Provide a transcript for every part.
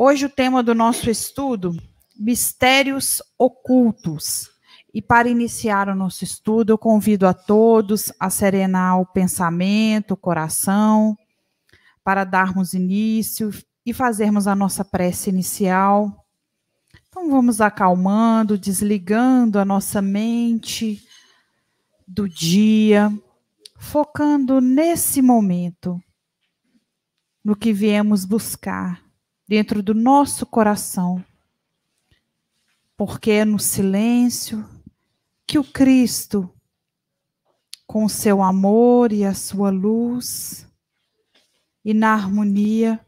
Hoje o tema do nosso estudo, mistérios ocultos. E para iniciar o nosso estudo, eu convido a todos a serenar o pensamento, o coração, para darmos início e fazermos a nossa prece inicial. Então vamos acalmando, desligando a nossa mente do dia, focando nesse momento, no que viemos buscar dentro do nosso coração. Porque é no silêncio que o Cristo, com o seu amor e a sua luz, e na harmonia,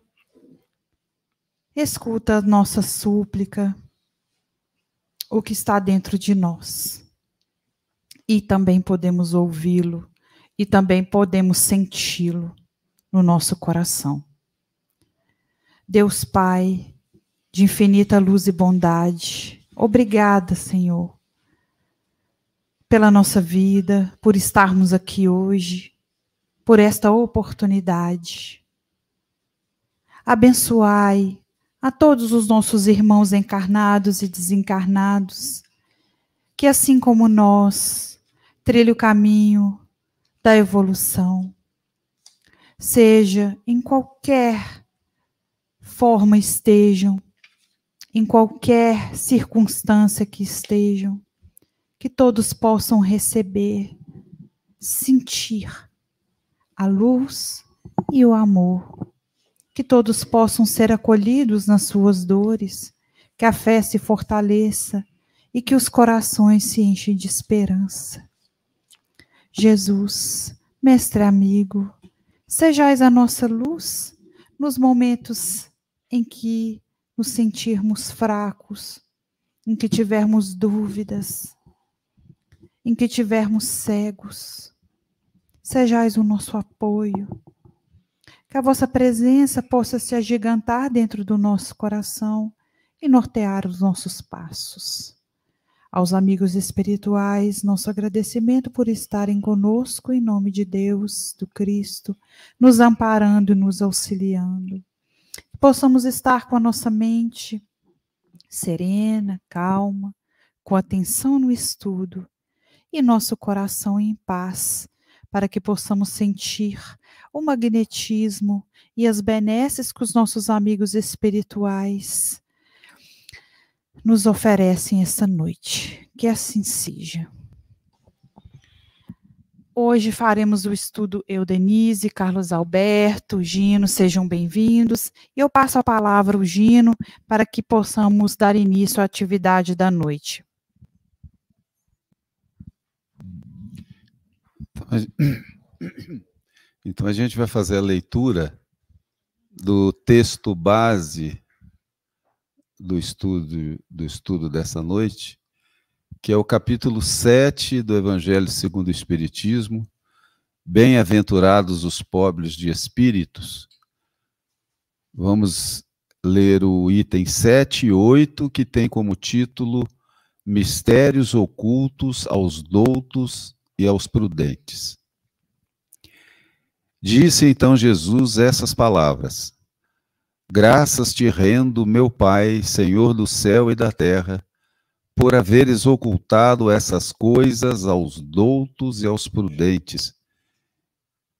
escuta a nossa súplica, o que está dentro de nós. E também podemos ouvi-lo, e também podemos senti-lo no nosso coração. Deus Pai, de infinita luz e bondade, obrigada, Senhor, pela nossa vida, por estarmos aqui hoje, por esta oportunidade. Abençoai a todos os nossos irmãos encarnados e desencarnados, que assim como nós, trilhe o caminho da evolução, seja em qualquer forma estejam, em qualquer circunstância que estejam, que todos possam receber, sentir a luz e o amor, que todos possam ser acolhidos nas suas dores, que a fé se fortaleça e que os corações se enchem de esperança. Jesus, mestre amigo, sejais a nossa luz nos momentos em que nos sentirmos fracos, em que tivermos dúvidas, em que tivermos cegos. Sejais o nosso apoio. Que a vossa presença possa se agigantar dentro do nosso coração e nortear os nossos passos. Aos amigos espirituais, nosso agradecimento por estarem conosco em nome de Deus, do Cristo, nos amparando e nos auxiliando possamos estar com a nossa mente serena, calma, com atenção no estudo e nosso coração em paz, para que possamos sentir o magnetismo e as benesses que os nossos amigos espirituais nos oferecem esta noite. Que assim seja. Hoje faremos o estudo Eu, Denise, Carlos Alberto, Gino, sejam bem-vindos. E eu passo a palavra ao Gino para que possamos dar início à atividade da noite. Então a gente vai fazer a leitura do texto base do estudo, do estudo dessa noite, que é o capítulo 7 do Evangelho segundo o Espiritismo. Bem-aventurados os pobres de espíritos. Vamos ler o item 7 e 8, que tem como título Mistérios ocultos aos doutos e aos prudentes. Disse então Jesus essas palavras: Graças te rendo, meu Pai, Senhor do céu e da terra por haveres ocultado essas coisas aos doutos e aos prudentes,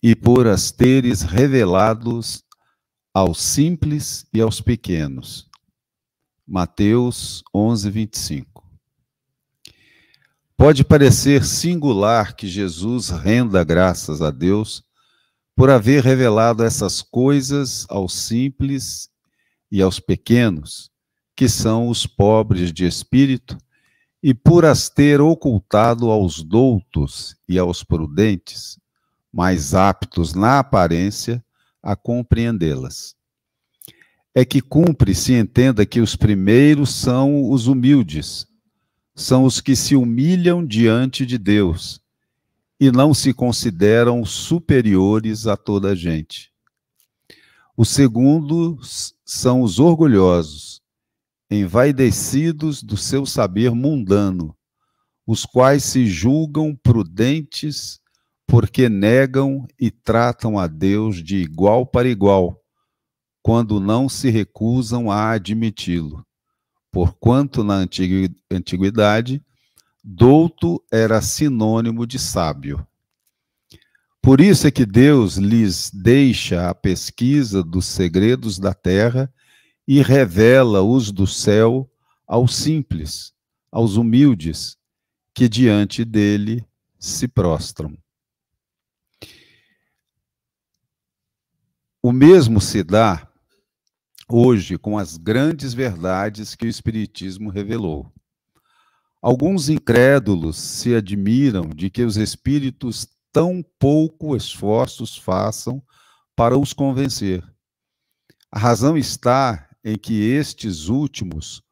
e por as teres revelados aos simples e aos pequenos. Mateus 11, 25. Pode parecer singular que Jesus renda graças a Deus por haver revelado essas coisas aos simples e aos pequenos, que são os pobres de espírito e por as ter ocultado aos doutos e aos prudentes, mais aptos na aparência a compreendê-las. É que cumpre se entenda que os primeiros são os humildes, são os que se humilham diante de Deus e não se consideram superiores a toda a gente. Os segundos são os orgulhosos, envaidecidos do seu saber mundano, os quais se julgam prudentes porque negam e tratam a Deus de igual para igual, quando não se recusam a admiti-lo. Porquanto na antiguidade, douto era sinônimo de sábio. Por isso é que Deus lhes deixa a pesquisa dos segredos da terra e revela-os do céu aos simples, aos humildes, que diante dele se prostram. O mesmo se dá hoje com as grandes verdades que o Espiritismo revelou. Alguns incrédulos se admiram de que os espíritos tão pouco esforços façam para os convencer. A razão está em que estes últimos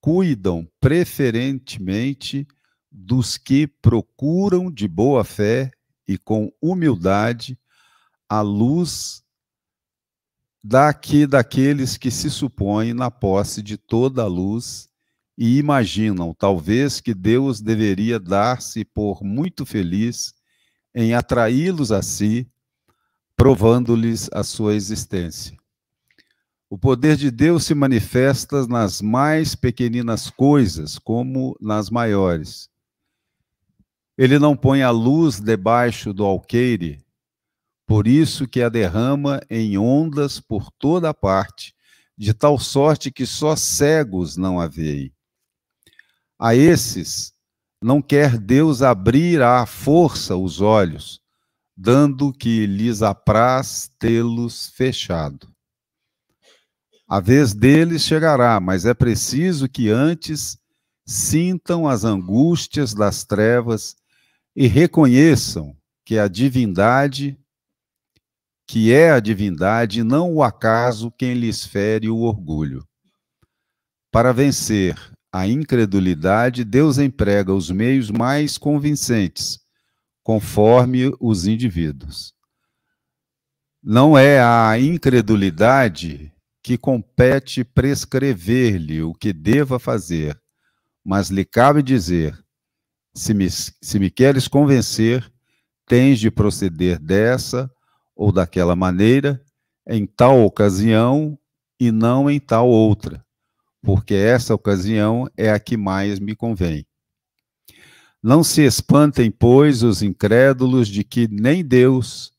cuidam preferentemente dos que procuram de boa fé e com humildade a luz daqui daqueles que se supõem na posse de toda a luz e imaginam, talvez, que Deus deveria dar-se por muito feliz em atraí-los a si, provando-lhes a sua existência. O poder de Deus se manifesta nas mais pequeninas coisas, como nas maiores. Ele não põe a luz debaixo do alqueire, por isso que a derrama em ondas por toda parte, de tal sorte que só cegos não a veem. A esses não quer Deus abrir à força os olhos, dando que lhes apraz tê-los fechado. A vez deles chegará, mas é preciso que antes sintam as angústias das trevas e reconheçam que a divindade que é a divindade, não o acaso quem lhes fere o orgulho. Para vencer a incredulidade, Deus emprega os meios mais convincentes, conforme os indivíduos. Não é a incredulidade que compete prescrever-lhe o que deva fazer, mas lhe cabe dizer: se me, se me queres convencer, tens de proceder dessa ou daquela maneira, em tal ocasião e não em tal outra, porque essa ocasião é a que mais me convém. Não se espantem, pois, os incrédulos de que nem Deus,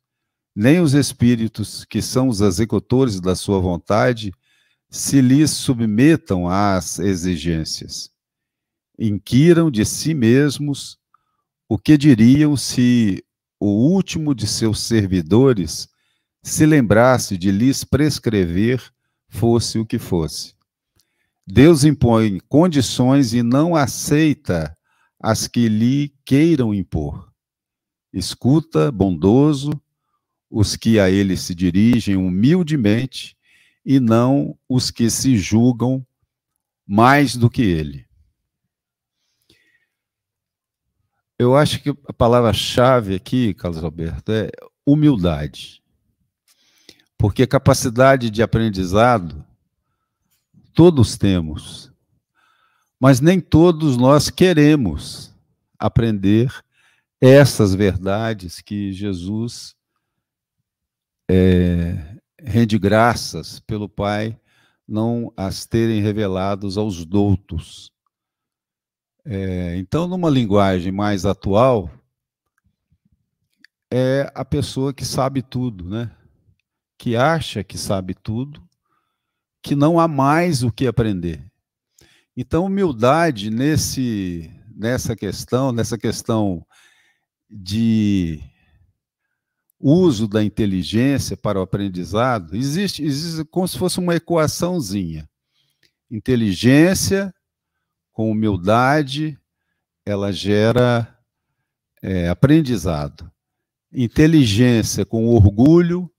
nem os espíritos, que são os executores da sua vontade, se lhes submetam às exigências. Inquiram de si mesmos o que diriam se o último de seus servidores se lembrasse de lhes prescrever, fosse o que fosse. Deus impõe condições e não aceita as que lhe queiram impor. Escuta, bondoso, os que a ele se dirigem humildemente e não os que se julgam mais do que ele. Eu acho que a palavra-chave aqui, Carlos Alberto, é humildade. Porque capacidade de aprendizado todos temos, mas nem todos nós queremos aprender essas verdades que Jesus é, rende graças pelo Pai não as terem revelados aos doutos. É, então, numa linguagem mais atual, é a pessoa que sabe tudo, né? Que acha que sabe tudo, que não há mais o que aprender. Então, humildade nesse, nessa questão, nessa questão de uso da inteligência para o aprendizado, existe, existe como se fosse uma equaçãozinha. Inteligência com humildade, ela gera é, aprendizado. Inteligência com orgulho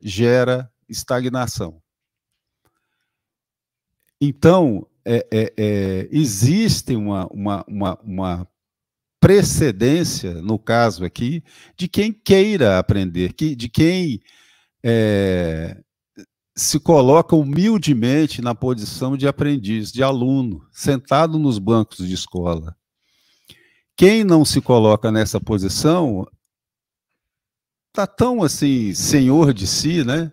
gera estagnação. Então, é, é, é, existe uma, uma, uma, uma, precedência, no caso aqui, de quem queira aprender, de quem é, se coloca humildemente na posição de aprendiz, de aluno, sentado nos bancos de escola. Quem não se coloca nessa posição está tão assim senhor de si, né?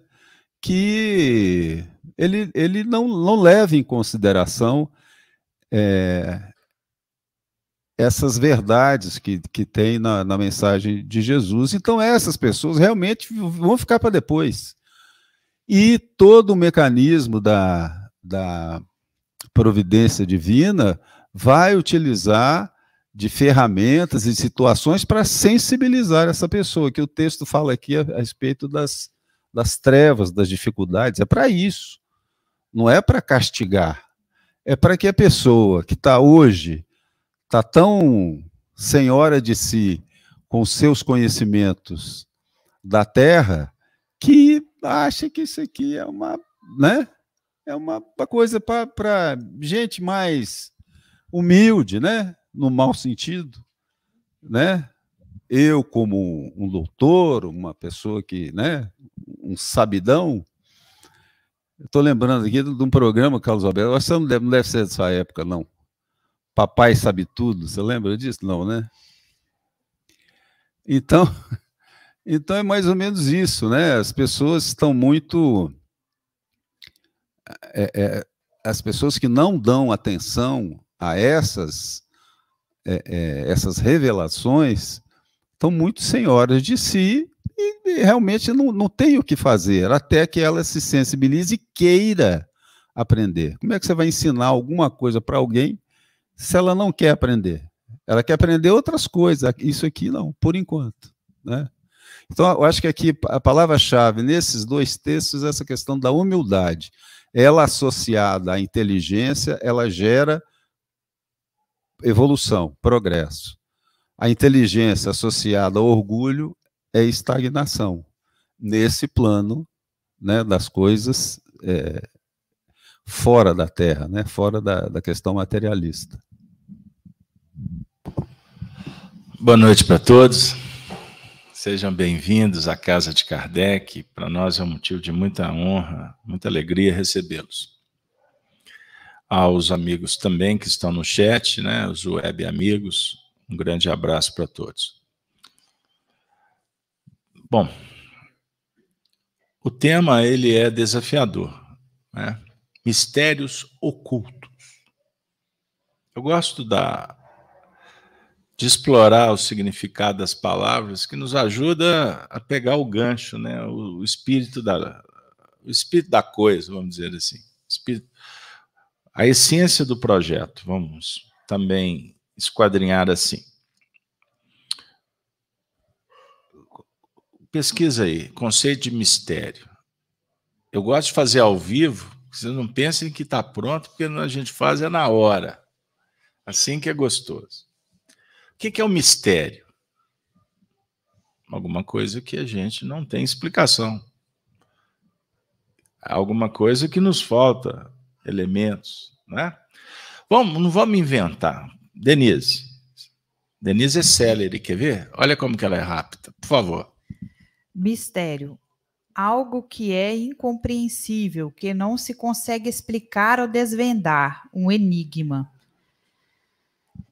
que ele, ele não, não leva em consideração é, essas verdades que, que tem na, na mensagem de Jesus. Então, essas pessoas realmente vão ficar para depois. E todo o mecanismo da, da providência divina vai utilizar de ferramentas e situações para sensibilizar essa pessoa, que o texto fala aqui a, a respeito das, das trevas, das dificuldades. É para isso. Não é para castigar. É para que a pessoa que está hoje, está tão senhora de si, com seus conhecimentos da terra, que acha que isso aqui é uma, né? É uma, coisa para gente mais humilde, né? No mau sentido, né? Eu como um doutor, uma pessoa que, né? Um sabidão. Estou lembrando aqui de um programa, Carlos Alberto. Acho que não deve, não deve ser dessa época, não. Papai sabe tudo. Você lembra disso? Não, né? Então, então é mais ou menos isso, né? As pessoas estão muito. É, é, as pessoas que não dão atenção a essas, é, é essas revelações estão muito senhoras de si e, realmente não, não tem o que fazer, até que ela se sensibilize e queira aprender. Como é que você vai ensinar alguma coisa para alguém se ela não quer aprender? Ela quer aprender outras coisas, isso aqui não, por enquanto. Né? Então, eu acho que aqui a palavra-chave nesses dois textos é essa questão da humildade. Ela associada à inteligência, ela gera evolução, progresso. A inteligência associada ao orgulho é estagnação. Nesse plano né, das coisas é, fora da Terra, né, fora da, da questão materialista. Boa noite para todos. Sejam bem-vindos à casa de Kardec. Para nós é um motivo de muita honra, muita alegria recebê-los. Aos amigos também que estão no chat, né, os web amigos, um grande abraço para todos. Bom, o tema ele é desafiador, né? Mistérios ocultos. Eu gosto da de explorar o significado das palavras, que nos ajuda a pegar o gancho, né? o, o espírito da o espírito da coisa, vamos dizer assim, espírito, a essência do projeto, vamos também esquadrinhar assim. Pesquisa aí, conceito de mistério. Eu gosto de fazer ao vivo, vocês não pensem que está pronto, porque a gente faz é na hora. Assim que é gostoso. O que é o mistério? Alguma coisa que a gente não tem explicação. Alguma coisa que nos falta elementos, né? Vamos, não vamos inventar. Denise. Denise é célere, quer ver? Olha como que ela é rápida, por favor. Mistério. Algo que é incompreensível, que não se consegue explicar ou desvendar, um enigma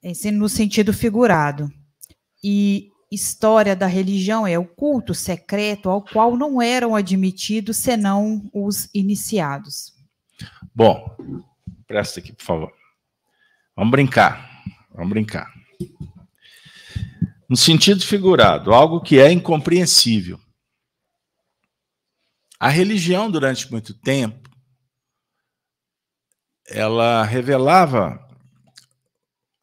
esse no sentido figurado. E história da religião é o culto secreto ao qual não eram admitidos senão os iniciados. Bom, presta aqui, por favor. Vamos brincar. Vamos brincar. No sentido figurado, algo que é incompreensível. A religião, durante muito tempo, ela revelava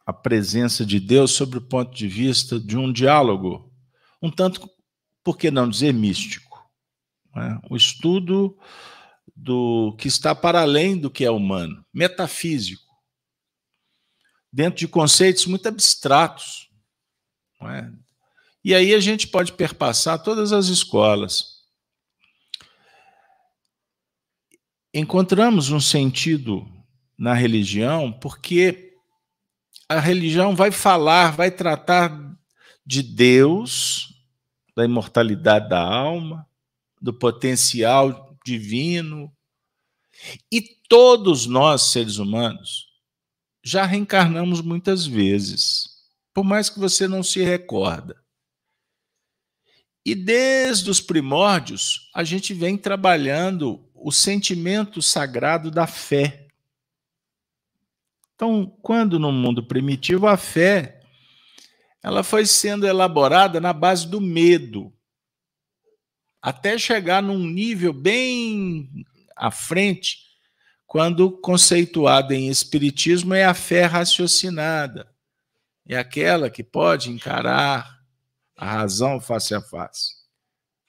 a presença de Deus sobre o ponto de vista de um diálogo, um tanto, por que não dizer místico? Né? O estudo do que está para além do que é humano, metafísico, dentro de conceitos muito abstratos. É? E aí a gente pode perpassar todas as escolas. Encontramos um sentido na religião porque a religião vai falar, vai tratar de Deus, da imortalidade da alma, do potencial divino. E todos nós, seres humanos, já reencarnamos muitas vezes, por mais que você não se recorda. E desde os primórdios, a gente vem trabalhando o sentimento sagrado da fé. Então, quando no mundo primitivo a fé ela foi sendo elaborada na base do medo, até chegar num nível bem à frente, quando conceituada em espiritismo é a fé raciocinada. É aquela que pode encarar a razão face a face.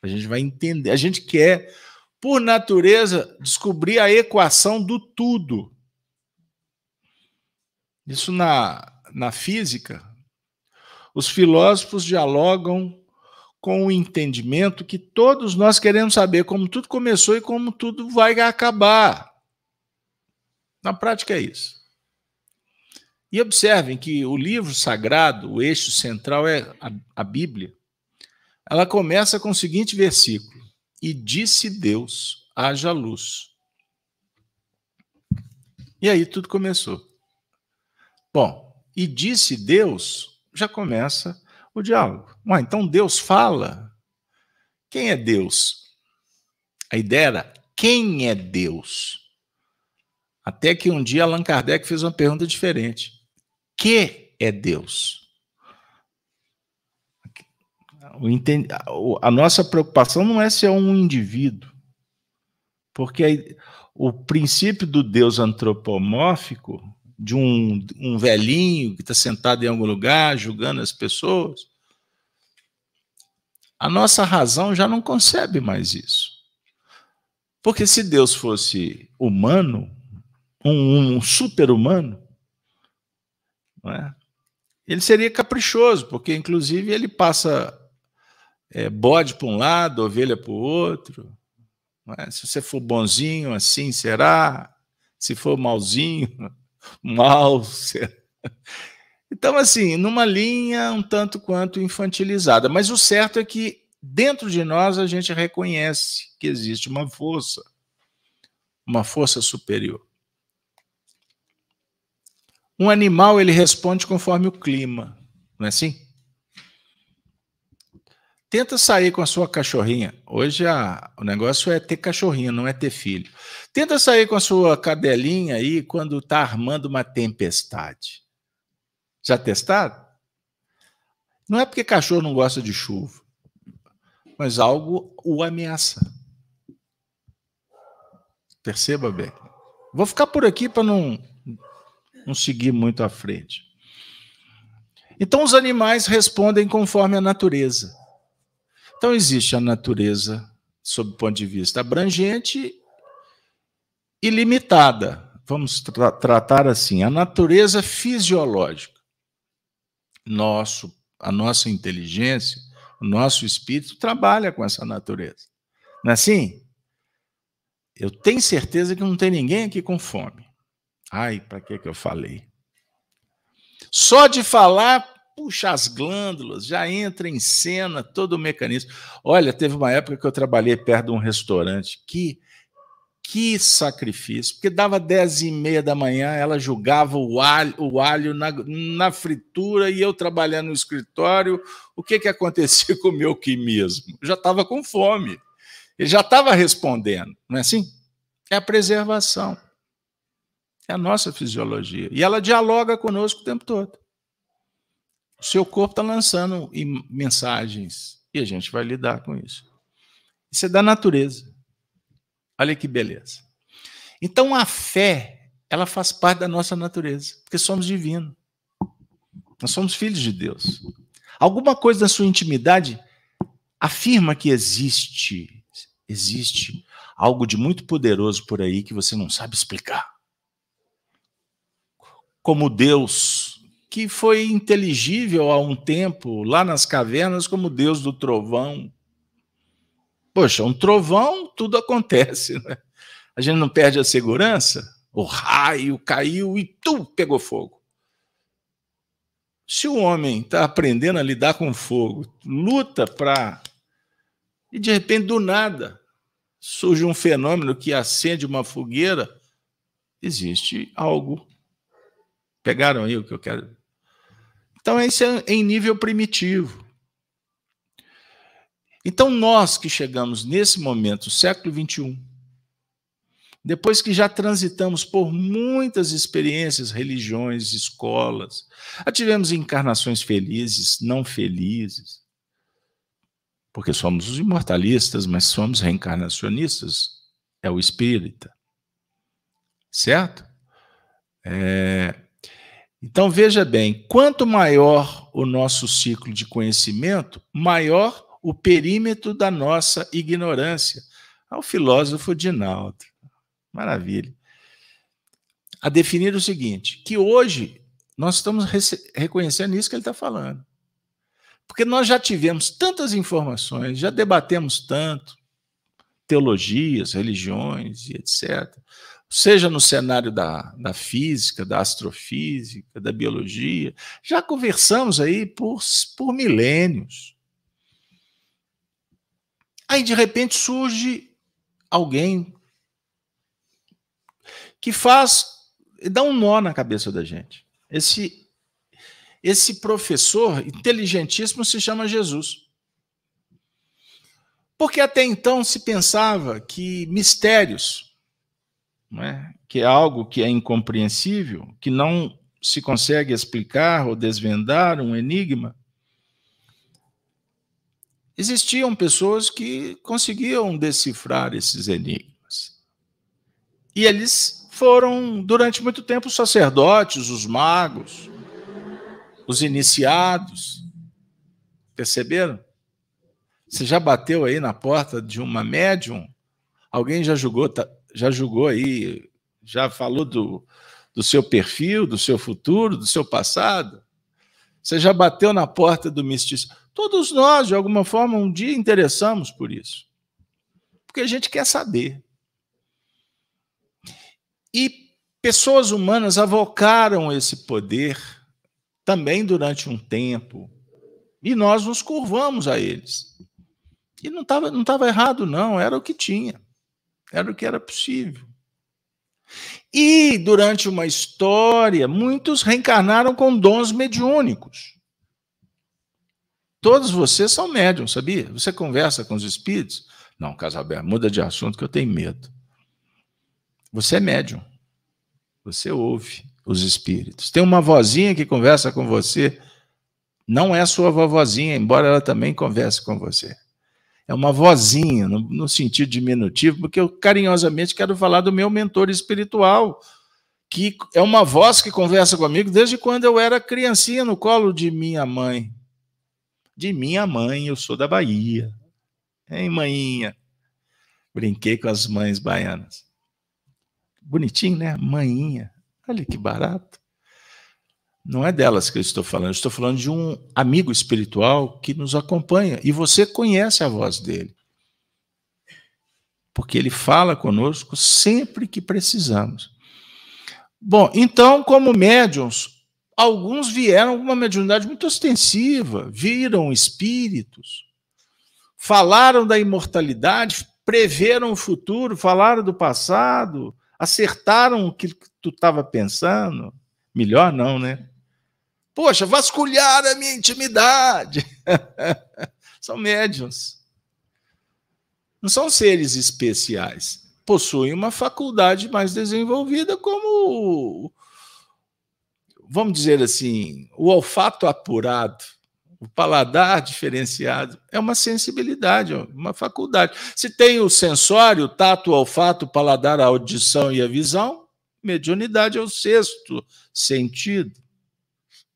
A gente vai entender, a gente quer por natureza descobrir a equação do tudo. Isso na, na física, os filósofos dialogam com o entendimento que todos nós queremos saber como tudo começou e como tudo vai acabar. Na prática é isso. E observem que o livro sagrado, o eixo central é a, a Bíblia. Ela começa com o seguinte versículo: E disse Deus: haja luz. E aí tudo começou. Bom, e disse Deus, já começa o diálogo. Ué, então Deus fala. Quem é Deus? A ideia era quem é Deus? Até que um dia Allan Kardec fez uma pergunta diferente: que é Deus? A nossa preocupação não é ser um indivíduo, porque o princípio do Deus antropomórfico de um, um velhinho que está sentado em algum lugar julgando as pessoas, a nossa razão já não concebe mais isso. Porque se Deus fosse humano, um, um super-humano, é? ele seria caprichoso, porque inclusive ele passa é, bode para um lado, ovelha para o outro. É? Se você for bonzinho, assim será. Se for malzinho, mal. Então, assim, numa linha um tanto quanto infantilizada. Mas o certo é que dentro de nós a gente reconhece que existe uma força, uma força superior. Um animal ele responde conforme o clima, não é assim? Tenta sair com a sua cachorrinha. Hoje a, o negócio é ter cachorrinho, não é ter filho. Tenta sair com a sua cadelinha aí quando está armando uma tempestade. Já testado? Não é porque cachorro não gosta de chuva, mas algo o ameaça. Perceba bem. Vou ficar por aqui para não, não seguir muito à frente. Então, os animais respondem conforme a natureza. Então, existe a natureza, sob o ponto de vista abrangente e limitada. Vamos tra tratar assim: a natureza fisiológica. Nosso, a nossa inteligência, o nosso espírito trabalha com essa natureza. Não é assim? Eu tenho certeza que não tem ninguém aqui com fome. Ai, para que, que eu falei? Só de falar puxa as glândulas, já entra em cena todo o mecanismo. Olha, teve uma época que eu trabalhei perto de um restaurante que que sacrifício, porque dava dez e meia da manhã, ela julgava o alho, o alho na, na fritura e eu trabalhando no escritório, o que, que acontecia com o meu quimismo? Já estava com fome, ele já estava respondendo, não é assim? É a preservação, é a nossa fisiologia, e ela dialoga conosco o tempo todo. O seu corpo está lançando mensagens e a gente vai lidar com isso. Isso é da natureza. Olha que beleza. Então a fé, ela faz parte da nossa natureza, porque somos divinos. Nós somos filhos de Deus. Alguma coisa da sua intimidade afirma que existe, existe algo de muito poderoso por aí que você não sabe explicar. Como Deus que foi inteligível há um tempo lá nas cavernas como Deus do trovão. Poxa, um trovão, tudo acontece, né? A gente não perde a segurança? O raio caiu e tu pegou fogo. Se o homem está aprendendo a lidar com fogo, luta para. E de repente, do nada, surge um fenômeno que acende uma fogueira, existe algo. Pegaram aí o que eu quero então, esse é em nível primitivo. Então, nós que chegamos nesse momento, século 21, depois que já transitamos por muitas experiências, religiões, escolas, já tivemos encarnações felizes, não felizes, porque somos os imortalistas, mas somos reencarnacionistas, é o espírita, certo? É... Então veja bem, quanto maior o nosso ciclo de conhecimento, maior o perímetro da nossa ignorância. Ao filósofo Dinaldo. Maravilha. A definir o seguinte: que hoje nós estamos reconhecendo isso que ele está falando. Porque nós já tivemos tantas informações, já debatemos tanto, teologias, religiões e etc. Seja no cenário da, da física, da astrofísica, da biologia, já conversamos aí por, por milênios. Aí, de repente, surge alguém que faz, dá um nó na cabeça da gente. Esse, esse professor inteligentíssimo se chama Jesus. Porque até então se pensava que mistérios, é? que é algo que é incompreensível, que não se consegue explicar ou desvendar um enigma, existiam pessoas que conseguiam decifrar esses enigmas. E eles foram, durante muito tempo, os sacerdotes, os magos, os iniciados. Perceberam? Você já bateu aí na porta de uma médium? Alguém já julgou, tá, já julgou aí, já falou do, do seu perfil, do seu futuro, do seu passado? Você já bateu na porta do misticismo? Todos nós, de alguma forma, um dia interessamos por isso. Porque a gente quer saber. E pessoas humanas avocaram esse poder também durante um tempo. E nós nos curvamos a eles. E não estava não tava errado, não, era o que tinha. Era o que era possível. E durante uma história, muitos reencarnaram com dons mediúnicos. Todos vocês são médiums, sabia? Você conversa com os espíritos? Não, Casalberto, muda de assunto que eu tenho medo. Você é médium. Você ouve os espíritos. Tem uma vozinha que conversa com você. Não é sua vovozinha, embora ela também converse com você. É uma vozinha, no, no sentido diminutivo, porque eu carinhosamente quero falar do meu mentor espiritual, que é uma voz que conversa comigo desde quando eu era criancinha no colo de minha mãe. De minha mãe, eu sou da Bahia. Hein, mãinha? Brinquei com as mães baianas. Bonitinho, né? Maninha. Olha que barato. Não é delas que eu estou falando, eu estou falando de um amigo espiritual que nos acompanha e você conhece a voz dele. Porque ele fala conosco sempre que precisamos. Bom, então, como médiums, alguns vieram com uma mediunidade muito ostensiva, viram espíritos, falaram da imortalidade, preveram o futuro, falaram do passado, acertaram o que tu estava pensando? Melhor não, né? Poxa, vasculhar a minha intimidade. são médiums. Não são seres especiais. Possuem uma faculdade mais desenvolvida, como, vamos dizer assim, o olfato apurado o paladar diferenciado é uma sensibilidade, uma faculdade. Se tem o sensório, o tato, o olfato, o paladar, a audição e a visão, mediunidade é o sexto sentido.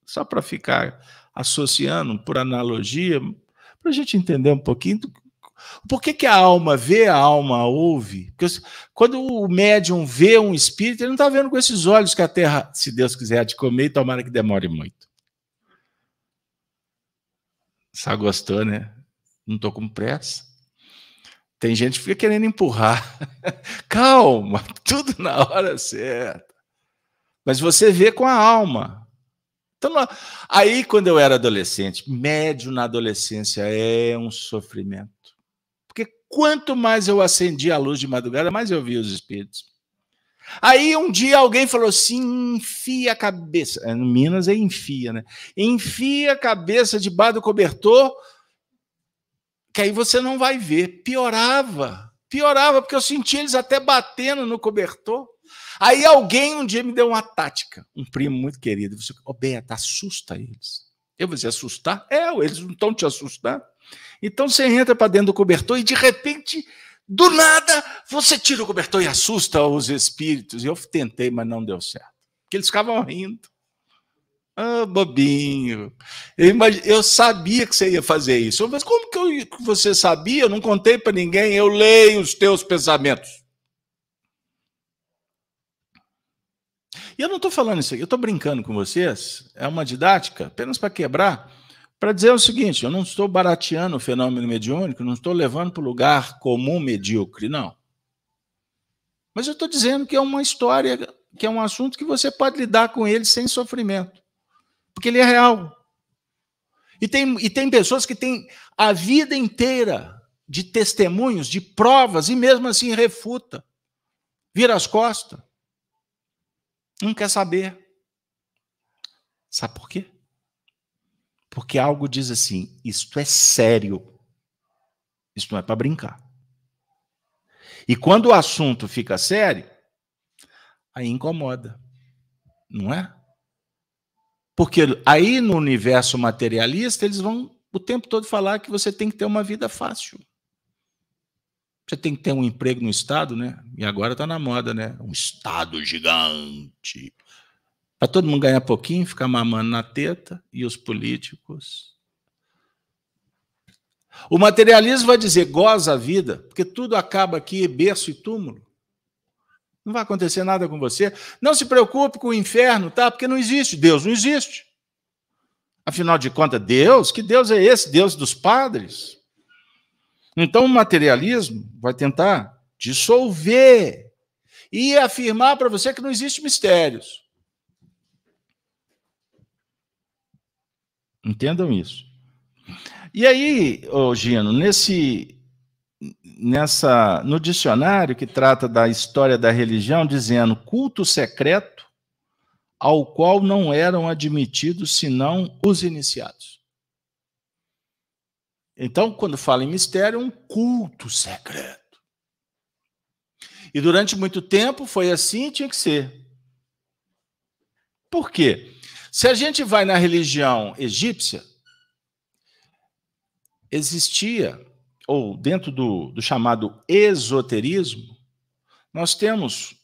Só para ficar associando por analogia, para a gente entender um pouquinho por que, que a alma vê, a alma ouve? Porque quando o médium vê um espírito, ele não está vendo com esses olhos que a terra, se Deus quiser, de comer, tomara que demore muito. Só gostou, né? Não tô com pressa. Tem gente que fica querendo empurrar. Calma, tudo na hora certa. Mas você vê com a alma. Então, aí, quando eu era adolescente, médio na adolescência é um sofrimento. Porque quanto mais eu acendia a luz de madrugada, mais eu via os espíritos. Aí um dia alguém falou assim: enfia a cabeça. É, no Minas é enfia, né? Enfia a cabeça debaixo do cobertor, que aí você não vai ver. Piorava, piorava, porque eu sentia eles até batendo no cobertor. Aí alguém um dia me deu uma tática, um primo muito querido. Você, oh, Beata, assusta eles. Eu vou dizer, assustar? É, eles não estão te assustando. Então você entra para dentro do cobertor e de repente, do nada, você tira o cobertor e assusta os espíritos. Eu tentei, mas não deu certo. Porque eles ficavam rindo. Ah, bobinho. Eu, imag... eu sabia que você ia fazer isso. Mas como que, eu... você sabia? Eu não contei para ninguém. Eu leio os teus pensamentos. E eu não estou falando isso aqui, eu estou brincando com vocês. É uma didática apenas para quebrar, para dizer o seguinte: eu não estou barateando o fenômeno mediúnico, não estou levando para o lugar comum medíocre, não. Mas eu estou dizendo que é uma história, que é um assunto que você pode lidar com ele sem sofrimento, porque ele é real. E tem, e tem pessoas que têm a vida inteira de testemunhos, de provas, e mesmo assim refuta, vira as costas. Não quer saber. Sabe por quê? Porque algo diz assim: isto é sério. Isto não é para brincar. E quando o assunto fica sério, aí incomoda. Não é? Porque aí no universo materialista, eles vão o tempo todo falar que você tem que ter uma vida fácil. Você tem que ter um emprego no Estado, né? E agora está na moda, né? Um Estado gigante. Para todo mundo ganhar pouquinho, ficar mamando na teta, e os políticos. O materialismo vai dizer: goza a vida, porque tudo acaba aqui, berço e túmulo. Não vai acontecer nada com você. Não se preocupe com o inferno, tá? Porque não existe. Deus não existe. Afinal de contas, Deus, que Deus é esse? Deus dos padres? Então, o materialismo vai tentar dissolver e afirmar para você que não existe mistérios. Entendam isso. E aí, oh, Gino, nesse, nessa, no dicionário que trata da história da religião, dizendo culto secreto ao qual não eram admitidos senão os iniciados. Então, quando fala em mistério, é um culto secreto. E durante muito tempo foi assim e tinha que ser. Por quê? Se a gente vai na religião egípcia, existia, ou dentro do, do chamado esoterismo, nós temos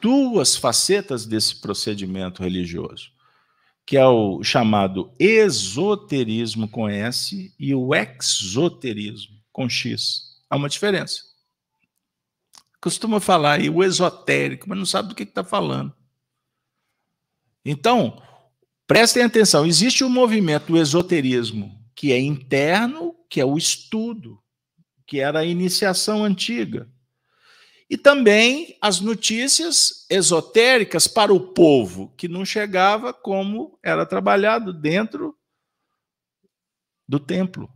duas facetas desse procedimento religioso que é o chamado esoterismo com S e o exoterismo com X. Há uma diferença. Costuma falar aí o esotérico, mas não sabe do que está falando. Então, prestem atenção: existe o um movimento do esoterismo que é interno, que é o estudo, que era a iniciação antiga. E também as notícias esotéricas para o povo, que não chegava como era trabalhado dentro do templo.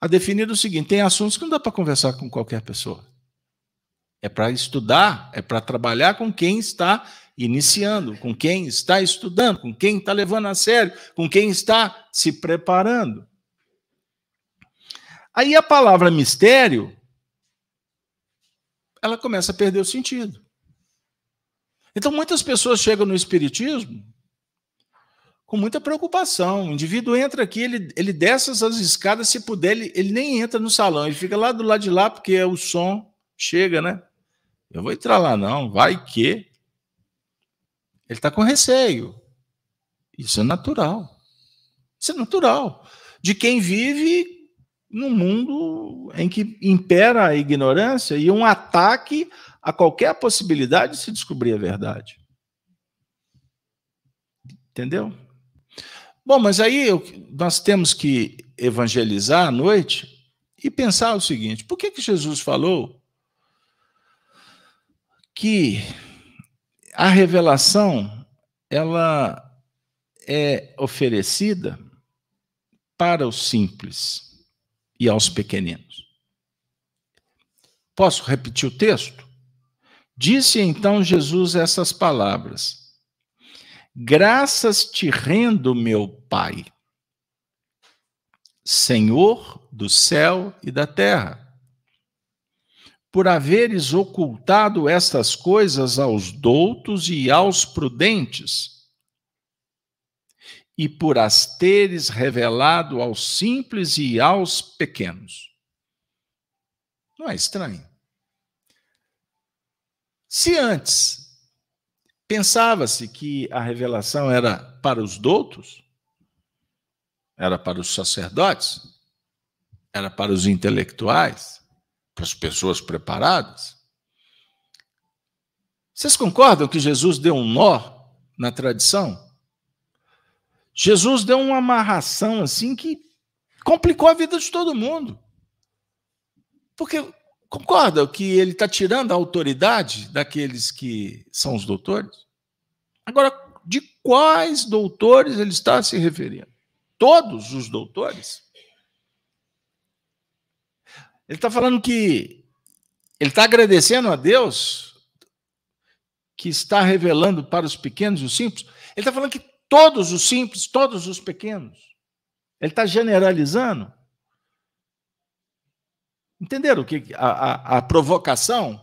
A definir o seguinte: tem assuntos que não dá para conversar com qualquer pessoa. É para estudar, é para trabalhar com quem está iniciando, com quem está estudando, com quem está levando a sério, com quem está se preparando. Aí a palavra mistério ela começa a perder o sentido. Então, muitas pessoas chegam no Espiritismo com muita preocupação. O indivíduo entra aqui, ele, ele desce as escadas, se puder, ele, ele nem entra no salão, ele fica lá do lado de lá, porque o som chega, né? Eu vou entrar lá, não, vai que. Ele está com receio. Isso é natural. Isso é natural. De quem vive num mundo em que impera a ignorância e um ataque a qualquer possibilidade de se descobrir a verdade. Entendeu? Bom, mas aí nós temos que evangelizar à noite e pensar o seguinte: por que, que Jesus falou que a revelação ela é oferecida para os simples? E aos pequeninos. Posso repetir o texto? Disse então Jesus essas palavras: Graças te rendo, meu Pai. Senhor do céu e da terra. Por haveres ocultado estas coisas aos doutos e aos prudentes, e por as teres revelado aos simples e aos pequenos. Não é estranho? Se antes pensava-se que a revelação era para os doutos, era para os sacerdotes, era para os intelectuais, para as pessoas preparadas. Vocês concordam que Jesus deu um nó na tradição? Jesus deu uma amarração assim que complicou a vida de todo mundo. Porque concorda que ele está tirando a autoridade daqueles que são os doutores? Agora, de quais doutores ele está se referindo? Todos os doutores? Ele está falando que ele está agradecendo a Deus que está revelando para os pequenos e os simples. Ele está falando que todos os simples, todos os pequenos. Ele está generalizando. Entenderam que a, a, a provocação?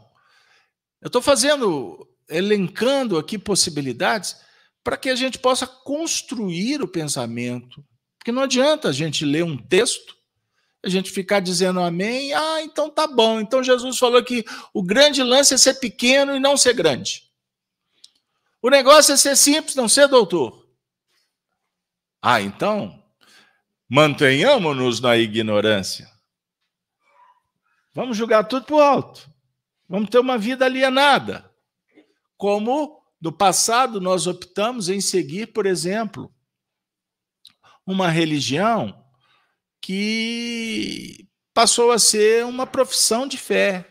Eu estou fazendo, elencando aqui possibilidades para que a gente possa construir o pensamento. Porque não adianta a gente ler um texto, a gente ficar dizendo amém, ah, então tá bom. Então Jesus falou que o grande lance é ser pequeno e não ser grande. O negócio é ser simples, não ser doutor. Ah, então mantenhamos-nos na ignorância. Vamos jogar tudo o alto. Vamos ter uma vida alienada. Como no passado nós optamos em seguir, por exemplo, uma religião que passou a ser uma profissão de fé.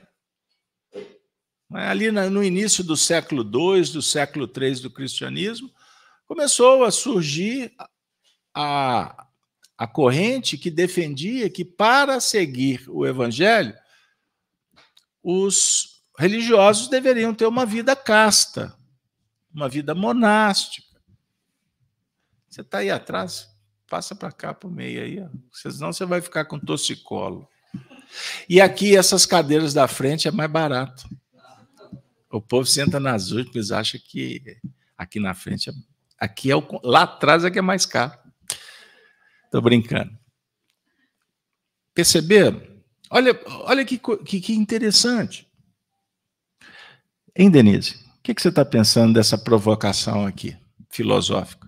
Ali no início do século II, do século III do cristianismo, começou a surgir a, a corrente que defendia que para seguir o evangelho os religiosos deveriam ter uma vida casta, uma vida monástica. Você está aí atrás, passa para cá para o meio aí, senão você vai ficar com tossicolo. E aqui, essas cadeiras da frente é mais barato. O povo senta nas últimas, acha que aqui na frente, é, aqui é o, lá atrás é que é mais caro. Estou brincando. Perceberam? Olha, olha que, que, que interessante. Hein, Denise? O que, que você está pensando dessa provocação aqui, filosófica?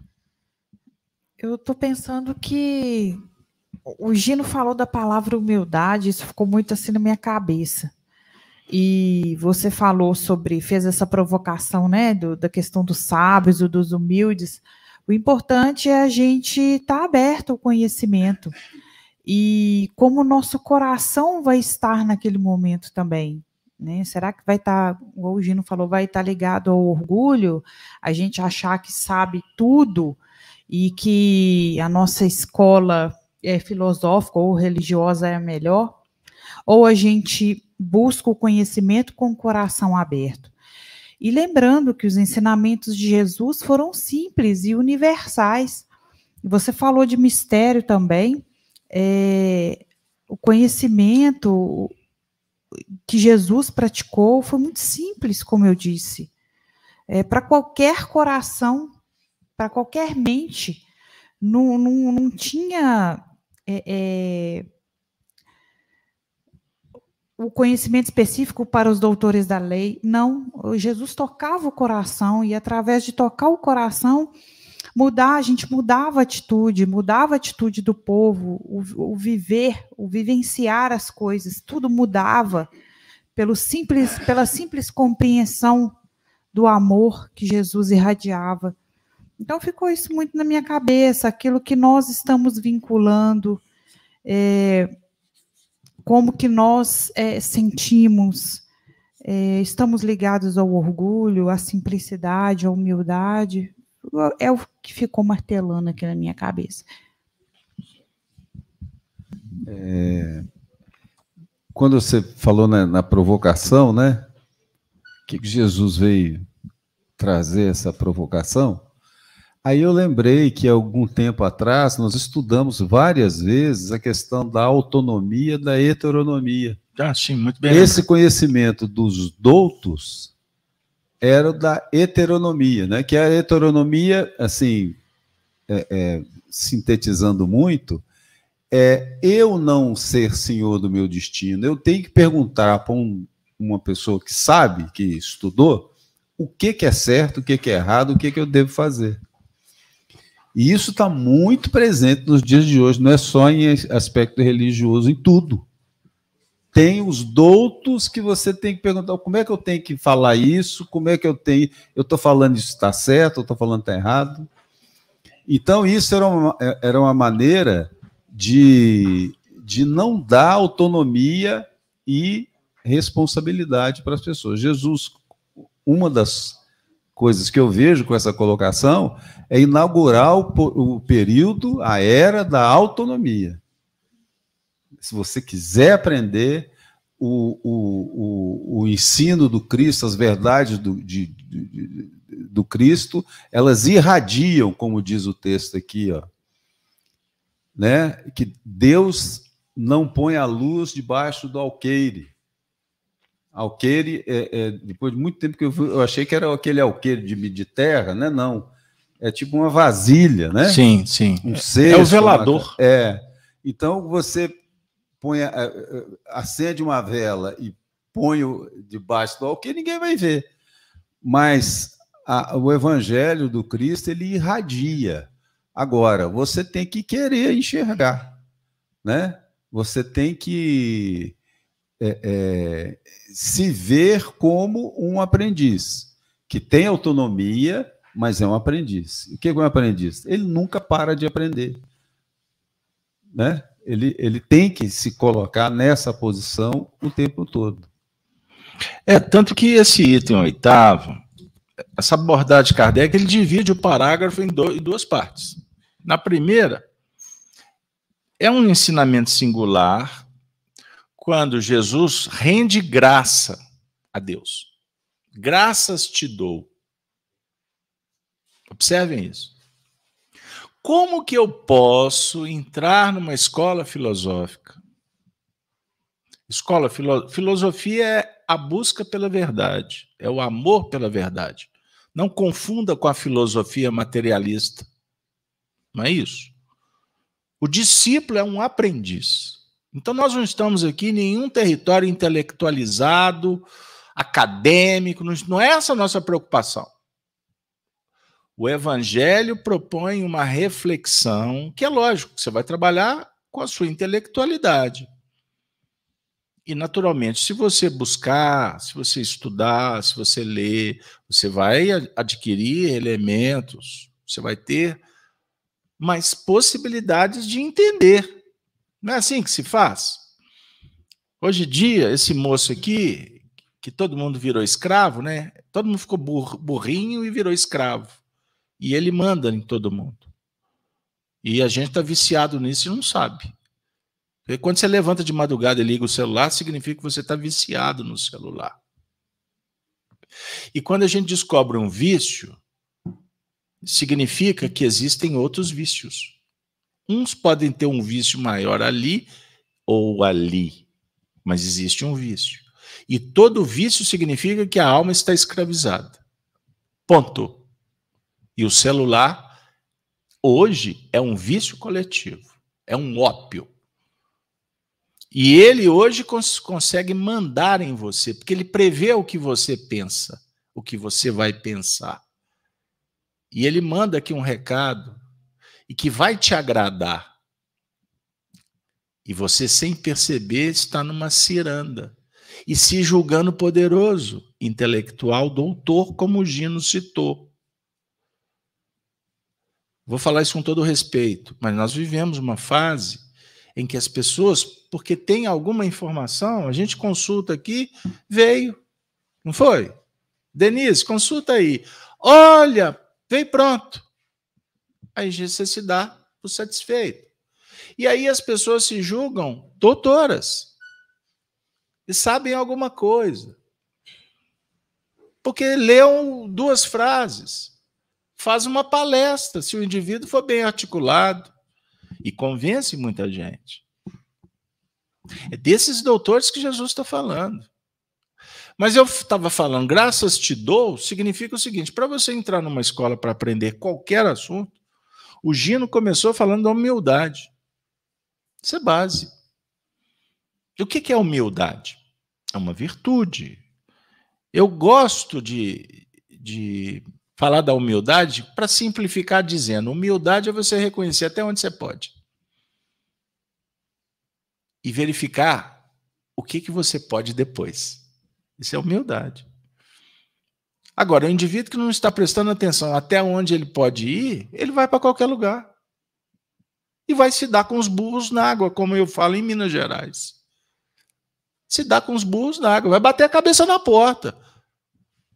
Eu estou pensando que o Gino falou da palavra humildade, isso ficou muito assim na minha cabeça. E você falou sobre, fez essa provocação, né, do, da questão dos sábios, dos humildes. O importante é a gente estar tá aberto ao conhecimento e como o nosso coração vai estar naquele momento também. Né? Será que vai estar, tá, o Gino falou, vai estar tá ligado ao orgulho, a gente achar que sabe tudo e que a nossa escola é filosófica ou religiosa é a melhor? Ou a gente busca o conhecimento com o coração aberto? E lembrando que os ensinamentos de Jesus foram simples e universais. Você falou de mistério também é, o conhecimento que Jesus praticou foi muito simples, como eu disse. É, para qualquer coração, para qualquer mente, não, não, não tinha é, é, o conhecimento específico para os doutores da lei. Não, Jesus tocava o coração e, através de tocar o coração, mudar, a gente mudava a atitude, mudava a atitude do povo, o, o viver, o vivenciar as coisas, tudo mudava pelo simples, pela simples compreensão do amor que Jesus irradiava. Então ficou isso muito na minha cabeça, aquilo que nós estamos vinculando, é, como que nós é, sentimos, é, estamos ligados ao orgulho, à simplicidade, à humildade é o que ficou martelando aqui na minha cabeça. É, quando você falou na, na provocação, né? Que Jesus veio trazer essa provocação. Aí eu lembrei que algum tempo atrás nós estudamos várias vezes a questão da autonomia da heteronomia. Ah, sim, muito bem. Esse conhecimento dos doutos era da heteronomia, né? Que a heteronomia, assim, é, é, sintetizando muito, é eu não ser senhor do meu destino. Eu tenho que perguntar para um, uma pessoa que sabe, que estudou, o que, que é certo, o que, que é errado, o que, que eu devo fazer. E isso está muito presente nos dias de hoje, não é só em aspecto religioso, em tudo. Tem os doutos que você tem que perguntar como é que eu tenho que falar isso, como é que eu tenho. Eu estou falando isso está certo, eu estou falando está errado. Então, isso era uma, era uma maneira de, de não dar autonomia e responsabilidade para as pessoas. Jesus, uma das coisas que eu vejo com essa colocação é inaugurar o, o período, a era da autonomia. Se você quiser aprender o, o, o, o ensino do Cristo, as verdades do, de, de, do Cristo, elas irradiam, como diz o texto aqui, ó, né? que Deus não põe a luz debaixo do alqueire. Alqueire, é, é, depois de muito tempo que eu, eu achei que era aquele alqueire de, de terra, né? Não. É tipo uma vasilha, né? Sim, sim. Um cesto, é o velador. Uma, é. Então você põe, acende uma vela e põe debaixo do alqueire, ninguém vai ver. Mas a, o evangelho do Cristo ele irradia. Agora, você tem que querer enxergar, né? Você tem que é, é, se ver como um aprendiz, que tem autonomia, mas é um aprendiz. O que é um aprendiz? Ele nunca para de aprender. Né? Ele, ele tem que se colocar nessa posição o tempo todo. É, tanto que esse item oitavo, essa abordagem de Kardec, ele divide o parágrafo em, do, em duas partes. Na primeira, é um ensinamento singular quando Jesus rende graça a Deus. Graças te dou. Observem isso. Como que eu posso entrar numa escola filosófica? Escola filo filosofia é a busca pela verdade, é o amor pela verdade. Não confunda com a filosofia materialista. Não é isso. O discípulo é um aprendiz. Então, nós não estamos aqui em nenhum território intelectualizado, acadêmico, não é essa a nossa preocupação. O Evangelho propõe uma reflexão, que é lógico, você vai trabalhar com a sua intelectualidade. E, naturalmente, se você buscar, se você estudar, se você ler, você vai adquirir elementos, você vai ter mais possibilidades de entender não é assim que se faz? Hoje em dia, esse moço aqui, que todo mundo virou escravo, né? Todo mundo ficou burrinho e virou escravo. E ele manda em todo mundo. E a gente está viciado nisso e não sabe. Porque quando você levanta de madrugada e liga o celular, significa que você está viciado no celular. E quando a gente descobre um vício, significa que existem outros vícios. Uns podem ter um vício maior ali ou ali, mas existe um vício. E todo vício significa que a alma está escravizada. Ponto. E o celular, hoje, é um vício coletivo, é um ópio. E ele hoje cons consegue mandar em você, porque ele prevê o que você pensa, o que você vai pensar. E ele manda aqui um recado e que vai te agradar. E você, sem perceber, está numa ciranda e se julgando poderoso, intelectual, doutor, como o Gino citou. Vou falar isso com todo respeito, mas nós vivemos uma fase em que as pessoas, porque tem alguma informação, a gente consulta aqui, veio, não foi? Denise, consulta aí. Olha, veio pronto aí você se dá por satisfeito. E aí as pessoas se julgam doutoras e sabem alguma coisa. Porque leu duas frases, faz uma palestra, se o indivíduo for bem articulado e convence muita gente. É desses doutores que Jesus está falando. Mas eu estava falando, graças te dou, significa o seguinte: para você entrar numa escola para aprender qualquer assunto, o Gino começou falando da humildade. Isso é base. E o que é humildade? É uma virtude. Eu gosto de, de falar da humildade para simplificar dizendo: humildade é você reconhecer até onde você pode e verificar o que, que você pode depois. Isso é humildade. Agora, o indivíduo que não está prestando atenção até onde ele pode ir, ele vai para qualquer lugar. E vai se dar com os burros na água, como eu falo em Minas Gerais. Se dá com os burros na água, vai bater a cabeça na porta.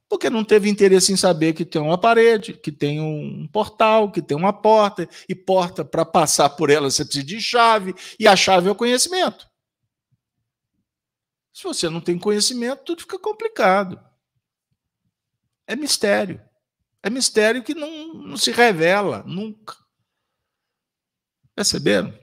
Porque não teve interesse em saber que tem uma parede, que tem um portal, que tem uma porta, e porta, para passar por ela, você precisa de chave, e a chave é o conhecimento. Se você não tem conhecimento, tudo fica complicado. É mistério. É mistério que não, não se revela nunca. Perceberam?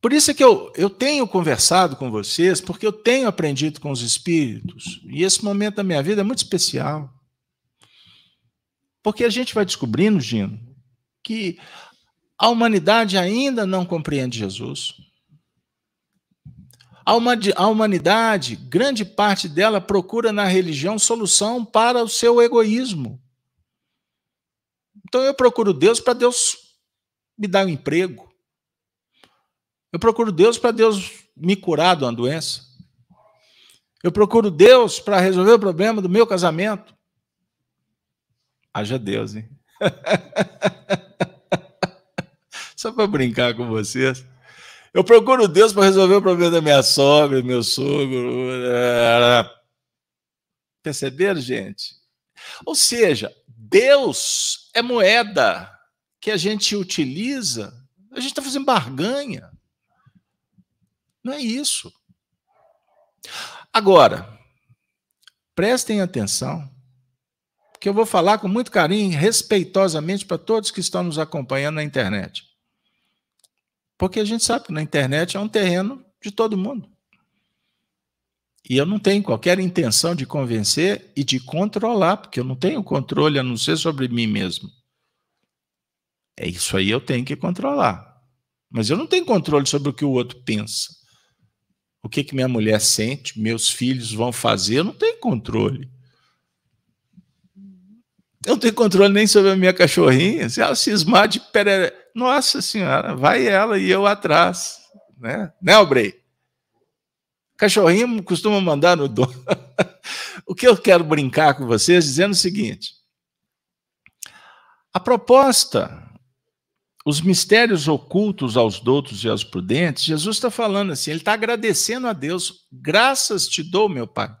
Por isso é que eu, eu tenho conversado com vocês, porque eu tenho aprendido com os espíritos, e esse momento da minha vida é muito especial. Porque a gente vai descobrindo, Gino, que a humanidade ainda não compreende Jesus. A humanidade, grande parte dela, procura na religião solução para o seu egoísmo. Então eu procuro Deus para Deus me dar um emprego. Eu procuro Deus para Deus me curar de uma doença. Eu procuro Deus para resolver o problema do meu casamento. Haja Deus, hein? Só para brincar com vocês. Eu procuro Deus para resolver o problema da minha sogra, meu sogro. Perceberam, gente? Ou seja, Deus é moeda que a gente utiliza, a gente está fazendo barganha. Não é isso. Agora, prestem atenção, porque eu vou falar com muito carinho, respeitosamente para todos que estão nos acompanhando na internet. Porque a gente sabe que na internet é um terreno de todo mundo. E eu não tenho qualquer intenção de convencer e de controlar, porque eu não tenho controle a não ser sobre mim mesmo. É isso aí eu tenho que controlar. Mas eu não tenho controle sobre o que o outro pensa. O que, que minha mulher sente, meus filhos vão fazer, eu não tenho controle. Eu não tenho controle nem sobre a minha cachorrinha. Se ela cismar de perere... Nossa senhora, vai ela e eu atrás. Né, né Albrei? Cachorrinho costuma mandar no dono. o que eu quero brincar com vocês dizendo o seguinte: a proposta, os mistérios ocultos aos doutos e aos prudentes, Jesus está falando assim, ele está agradecendo a Deus. Graças te dou, meu Pai.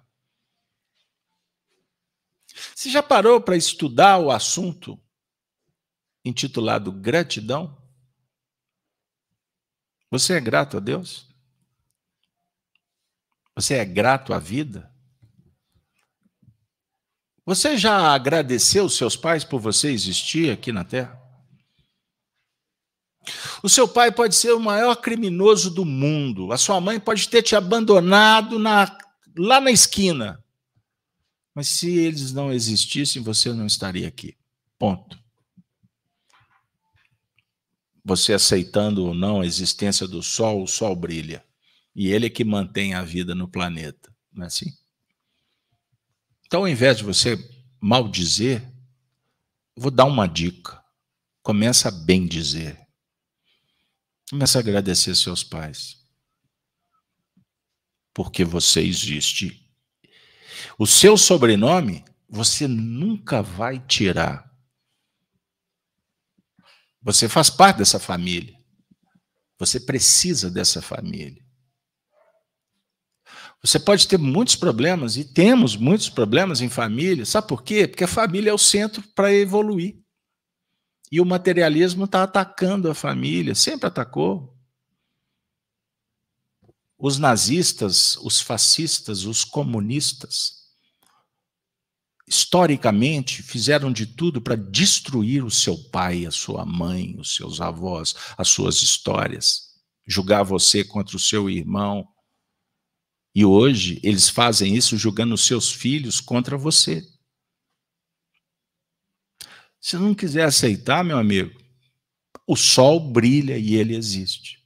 Você já parou para estudar o assunto intitulado Gratidão? Você é grato a Deus? Você é grato à vida? Você já agradeceu seus pais por você existir aqui na Terra? O seu pai pode ser o maior criminoso do mundo. A sua mãe pode ter te abandonado na, lá na esquina. Mas se eles não existissem, você não estaria aqui. Ponto você aceitando ou não a existência do Sol, o Sol brilha. E ele é que mantém a vida no planeta. Não é assim? Então, ao invés de você maldizer, vou dar uma dica. Começa a bem dizer. Começa a agradecer seus pais. Porque você existe. O seu sobrenome você nunca vai tirar você faz parte dessa família. Você precisa dessa família. Você pode ter muitos problemas, e temos muitos problemas em família. Sabe por quê? Porque a família é o centro para evoluir. E o materialismo está atacando a família, sempre atacou. Os nazistas, os fascistas, os comunistas historicamente, fizeram de tudo para destruir o seu pai, a sua mãe, os seus avós, as suas histórias, julgar você contra o seu irmão. E hoje eles fazem isso julgando os seus filhos contra você. Se não quiser aceitar, meu amigo, o sol brilha e ele existe.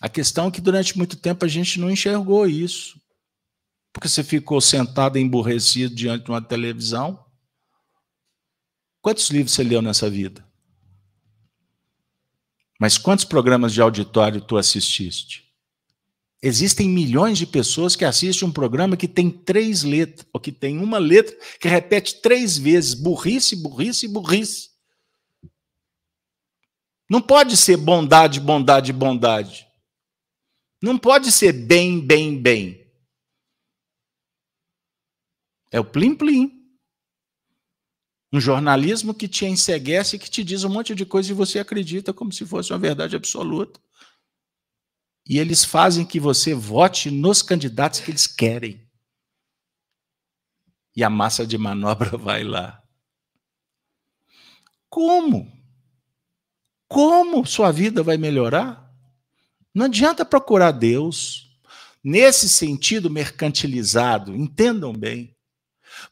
A questão é que durante muito tempo a gente não enxergou isso. Porque você ficou sentado emburrecido diante de uma televisão. Quantos livros você leu nessa vida? Mas quantos programas de auditório tu assististe? Existem milhões de pessoas que assistem um programa que tem três letras, ou que tem uma letra que repete três vezes: burrice, burrice, burrice. Não pode ser bondade, bondade, bondade. Não pode ser bem, bem, bem. É o plim-plim. Um jornalismo que te enseguece e que te diz um monte de coisa e você acredita como se fosse uma verdade absoluta. E eles fazem que você vote nos candidatos que eles querem. E a massa de manobra vai lá. Como? Como sua vida vai melhorar? Não adianta procurar Deus nesse sentido mercantilizado, entendam bem.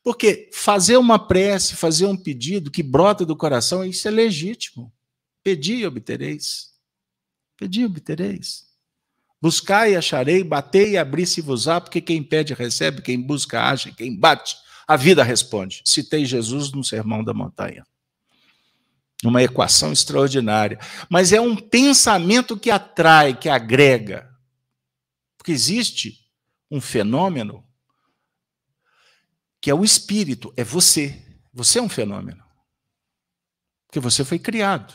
Porque fazer uma prece, fazer um pedido que brota do coração, isso é legítimo. Pedi e obtereis. Pedi e obtereis. Buscai e acharei, batei e abri-se-vos-á, porque quem pede recebe, quem busca acha, quem bate, a vida responde. Citei Jesus no Sermão da Montanha. Uma equação extraordinária. Mas é um pensamento que atrai, que agrega. Porque existe um fenômeno que é o espírito, é você. Você é um fenômeno. Porque você foi criado.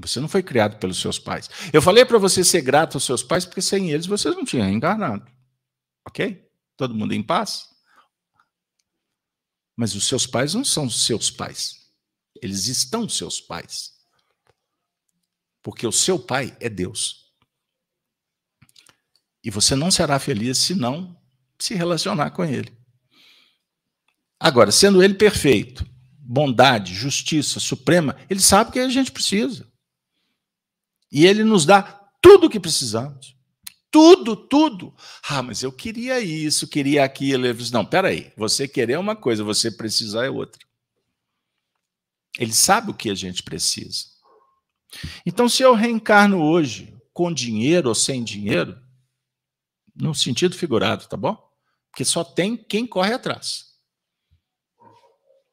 Você não foi criado pelos seus pais. Eu falei para você ser grato aos seus pais, porque sem eles vocês não tinham encarnado. Ok? Todo mundo em paz? Mas os seus pais não são seus pais. Eles estão seus pais. Porque o seu pai é Deus. E você não será feliz se não se relacionar com ele. Agora, sendo ele perfeito, bondade, justiça suprema, ele sabe o que a gente precisa. E ele nos dá tudo o que precisamos. Tudo, tudo. Ah, mas eu queria isso, queria aquilo. Ele diz, não, peraí, você querer é uma coisa, você precisar é outra. Ele sabe o que a gente precisa. Então, se eu reencarno hoje com dinheiro ou sem dinheiro, no sentido figurado, tá bom? Porque só tem quem corre atrás.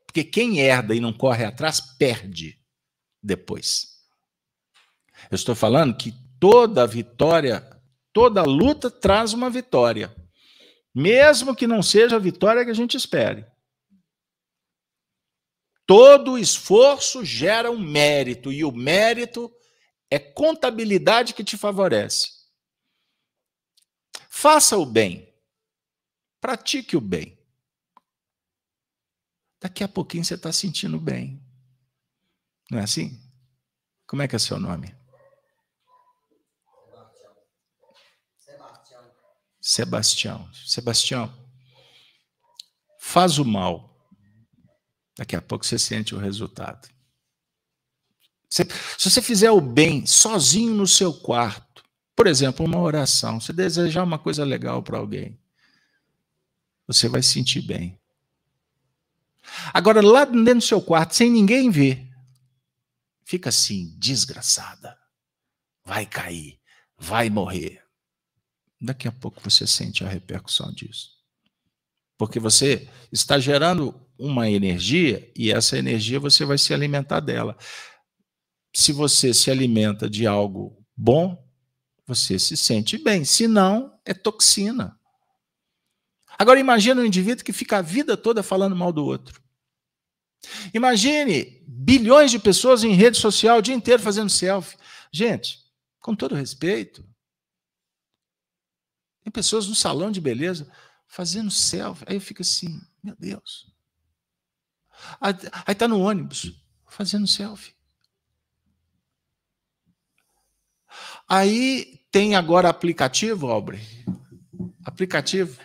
Porque quem herda e não corre atrás, perde depois. Eu estou falando que toda vitória, toda luta traz uma vitória. Mesmo que não seja a vitória que a gente espere. Todo esforço gera um mérito, e o mérito é contabilidade que te favorece. Faça o bem, pratique o bem. Daqui a pouquinho você está sentindo bem. Não é assim? Como é que é seu nome? Sebastião. Sebastião. Sebastião. Faz o mal. Daqui a pouco você sente o resultado. se você fizer o bem sozinho no seu quarto, por exemplo, uma oração, você desejar uma coisa legal para alguém, você vai sentir bem. Agora, lá dentro do seu quarto, sem ninguém ver, fica assim, desgraçada. Vai cair, vai morrer. Daqui a pouco você sente a repercussão disso. Porque você está gerando uma energia e essa energia você vai se alimentar dela. Se você se alimenta de algo bom, você se sente bem. Se não, é toxina. Agora imagine um indivíduo que fica a vida toda falando mal do outro. Imagine bilhões de pessoas em rede social o dia inteiro fazendo selfie. Gente, com todo respeito, tem pessoas no salão de beleza fazendo selfie. Aí eu fico assim, meu Deus. Aí está no ônibus fazendo selfie. Aí tem agora aplicativo, Aubrey. Aplicativo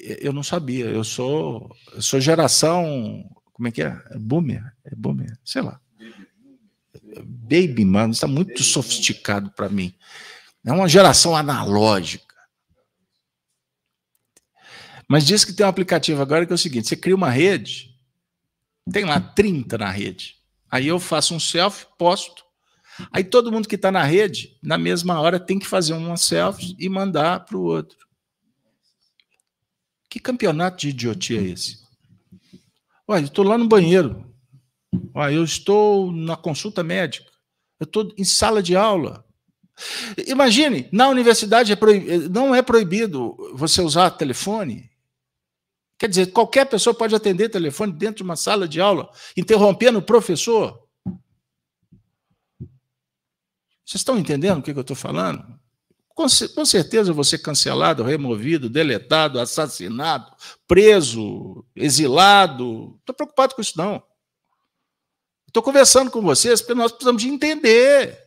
eu não sabia. Eu sou, eu sou geração. Como é que é? é boomer? É boomer, sei lá. Baby, mano, está muito sofisticado para mim. É uma geração analógica. Mas diz que tem um aplicativo agora que é o seguinte: você cria uma rede, tem lá 30 na rede. Aí eu faço um selfie, posto. Aí todo mundo que está na rede, na mesma hora, tem que fazer uma selfie e mandar para o outro. Que campeonato de idiotia é esse? Olha, eu estou lá no banheiro. Olha, eu estou na consulta médica. Eu estou em sala de aula. Imagine, na universidade é não é proibido você usar telefone. Quer dizer, qualquer pessoa pode atender telefone dentro de uma sala de aula, interrompendo o professor. Vocês estão entendendo o que eu estou falando? Com, certeza você cancelado, removido, deletado, assassinado, preso, exilado. Estou preocupado com isso, não. Estou conversando com vocês porque nós precisamos de entender.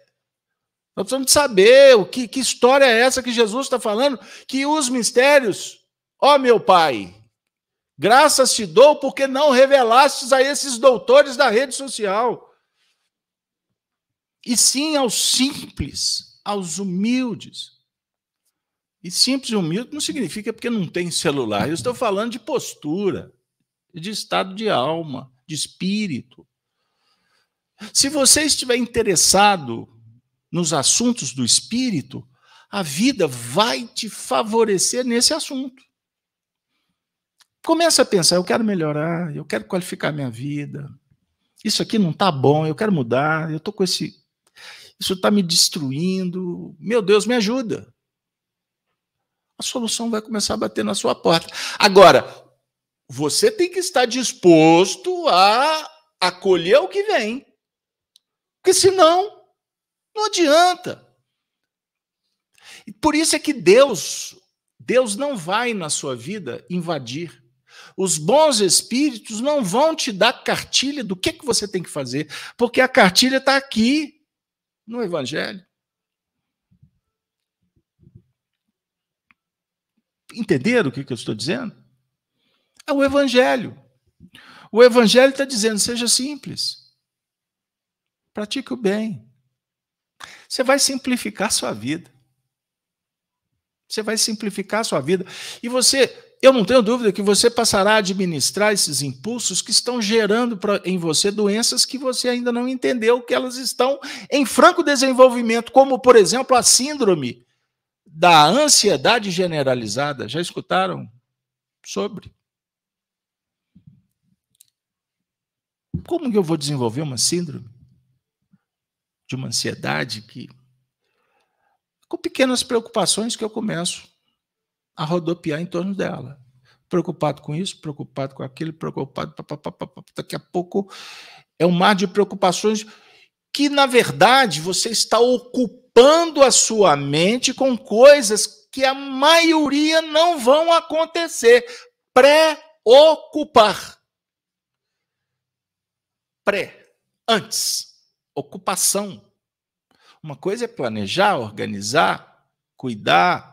Nós precisamos de saber o que, que história é essa que Jesus está falando, que os mistérios, ó meu Pai, Graças te dou porque não revelastes a esses doutores da rede social. E sim aos simples, aos humildes. E simples e humilde não significa porque não tem celular. Eu estou falando de postura, de estado de alma, de espírito. Se você estiver interessado nos assuntos do espírito, a vida vai te favorecer nesse assunto. Começa a pensar, eu quero melhorar, eu quero qualificar minha vida. Isso aqui não está bom, eu quero mudar, eu estou com esse. Isso está me destruindo. Meu Deus, me ajuda. A solução vai começar a bater na sua porta. Agora, você tem que estar disposto a acolher o que vem. Porque senão, não adianta. E por isso é que Deus, Deus não vai na sua vida invadir. Os bons espíritos não vão te dar cartilha do que, que você tem que fazer, porque a cartilha está aqui no Evangelho. Entenderam o que, que eu estou dizendo? É o Evangelho. O Evangelho está dizendo: seja simples, pratique o bem. Você vai simplificar a sua vida. Você vai simplificar a sua vida. E você eu não tenho dúvida que você passará a administrar esses impulsos que estão gerando em você doenças que você ainda não entendeu que elas estão em franco desenvolvimento, como, por exemplo, a síndrome da ansiedade generalizada. Já escutaram sobre? Como que eu vou desenvolver uma síndrome de uma ansiedade que com pequenas preocupações que eu começo a rodopiar em torno dela. Preocupado com isso, preocupado com aquilo, preocupado. Pá, pá, pá, daqui a pouco é um mar de preocupações que, na verdade, você está ocupando a sua mente com coisas que a maioria não vão acontecer. Pré-ocupar. Pré, antes, ocupação. Uma coisa é planejar, organizar, cuidar,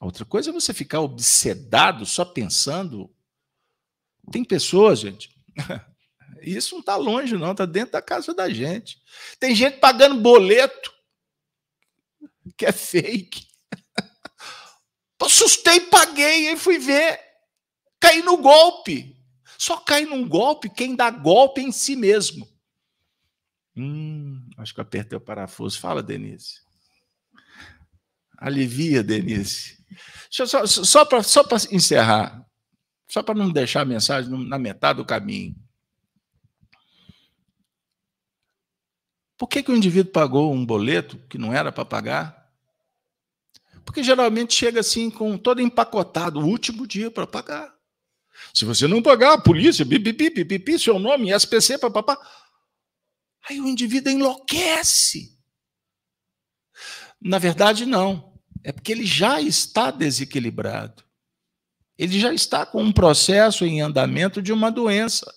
Outra coisa é você ficar obsedado só pensando. Tem pessoas, gente. Isso não está longe, não, está dentro da casa da gente. Tem gente pagando boleto que é fake. Assustei, paguei, aí fui ver. Caí no golpe. Só cai num golpe quem dá golpe em si mesmo. Hum, acho que apertei o parafuso. Fala, Denise. Alivia, Denise. Deixa só só para só encerrar, só para não deixar a mensagem na metade do caminho. Por que, que o indivíduo pagou um boleto que não era para pagar? Porque geralmente chega assim com todo empacotado, o último dia para pagar. Se você não pagar, a polícia, bibibi, bibibi, seu nome, SPC, papapá. Aí o indivíduo enlouquece. Na verdade, não. É porque ele já está desequilibrado. Ele já está com um processo em andamento de uma doença.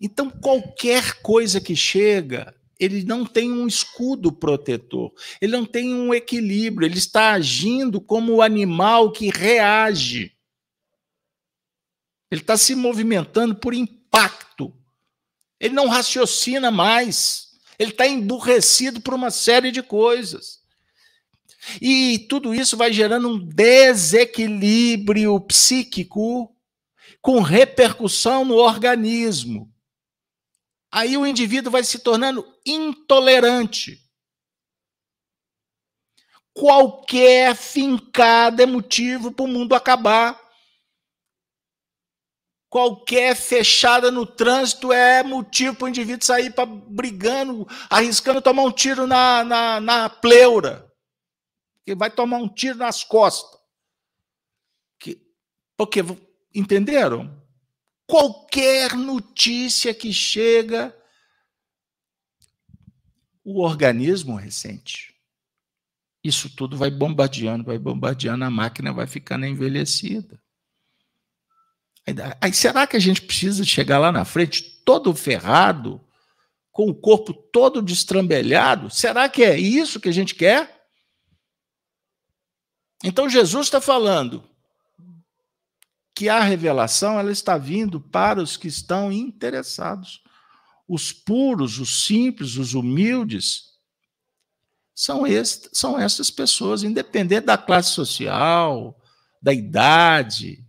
Então, qualquer coisa que chega, ele não tem um escudo protetor, ele não tem um equilíbrio, ele está agindo como o animal que reage. Ele está se movimentando por impacto. Ele não raciocina mais. Ele está emburrecido por uma série de coisas. E tudo isso vai gerando um desequilíbrio psíquico com repercussão no organismo. Aí o indivíduo vai se tornando intolerante. Qualquer fincada é motivo para o mundo acabar. Qualquer fechada no trânsito é motivo para o indivíduo sair para brigando, arriscando tomar um tiro na, na, na pleura. Que vai tomar um tiro nas costas. Que, porque, entenderam? Qualquer notícia que chega, o organismo ressente. Isso tudo vai bombardeando, vai bombardeando, a máquina vai ficando envelhecida. Aí será que a gente precisa chegar lá na frente todo ferrado, com o corpo todo destrambelhado? Será que é isso que a gente quer? Então Jesus está falando que a revelação ela está vindo para os que estão interessados. Os puros, os simples, os humildes, são, este, são essas pessoas, independente da classe social, da idade,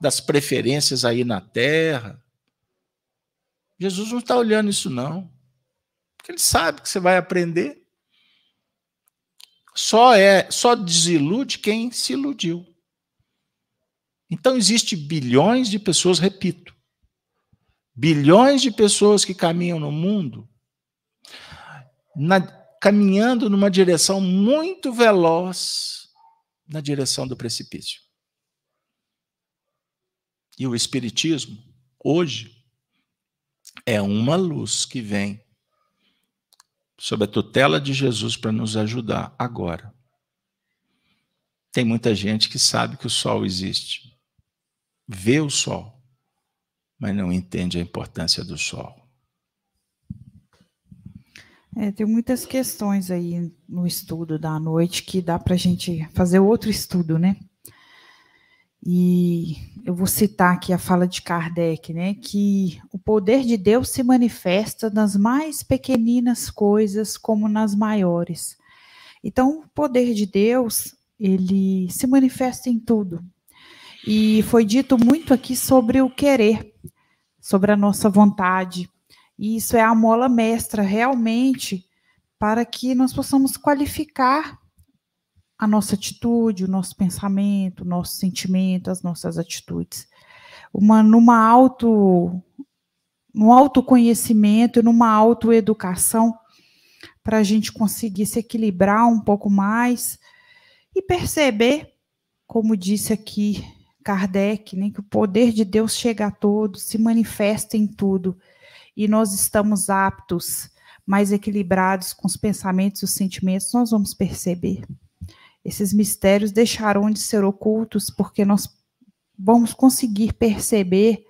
das preferências aí na terra. Jesus não está olhando isso, não. Porque ele sabe que você vai aprender. Só é, só desilude quem se iludiu. Então existe bilhões de pessoas, repito, bilhões de pessoas que caminham no mundo na, caminhando numa direção muito veloz na direção do precipício. E o Espiritismo, hoje, é uma luz que vem sob a tutela de Jesus para nos ajudar agora. Tem muita gente que sabe que o sol existe, vê o sol, mas não entende a importância do sol. É, tem muitas questões aí no estudo da noite que dá para a gente fazer outro estudo, né? E eu vou citar aqui a fala de Kardec, né, que o poder de Deus se manifesta nas mais pequeninas coisas como nas maiores. Então, o poder de Deus, ele se manifesta em tudo. E foi dito muito aqui sobre o querer, sobre a nossa vontade. E isso é a mola mestra realmente para que nós possamos qualificar a nossa atitude, o nosso pensamento, o nosso sentimento, as nossas atitudes. Uma, numa auto, no autoconhecimento, numa autoeducação, para a gente conseguir se equilibrar um pouco mais e perceber, como disse aqui Kardec, né, que o poder de Deus chega a todos, se manifesta em tudo, e nós estamos aptos, mais equilibrados com os pensamentos e os sentimentos, nós vamos perceber esses mistérios deixarão de ser ocultos, porque nós vamos conseguir perceber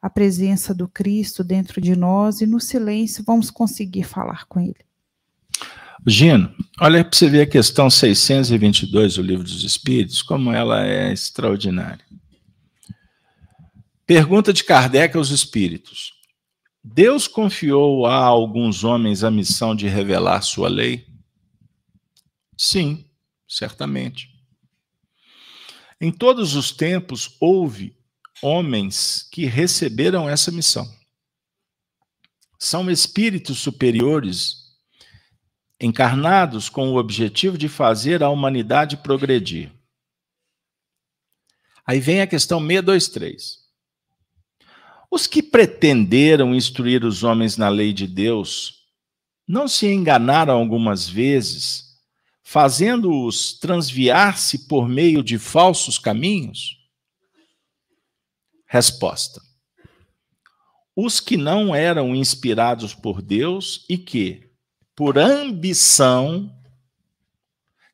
a presença do Cristo dentro de nós e no silêncio vamos conseguir falar com Ele. Gino, olha para você ver a questão 622 do Livro dos Espíritos, como ela é extraordinária. Pergunta de Kardec aos Espíritos: Deus confiou a alguns homens a missão de revelar sua lei? Sim certamente. Em todos os tempos houve homens que receberam essa missão. São espíritos superiores encarnados com o objetivo de fazer a humanidade progredir. Aí vem a questão 623. Os que pretenderam instruir os homens na lei de Deus não se enganaram algumas vezes fazendo-os transviar-se por meio de falsos caminhos? Resposta: Os que não eram inspirados por Deus e que, por ambição,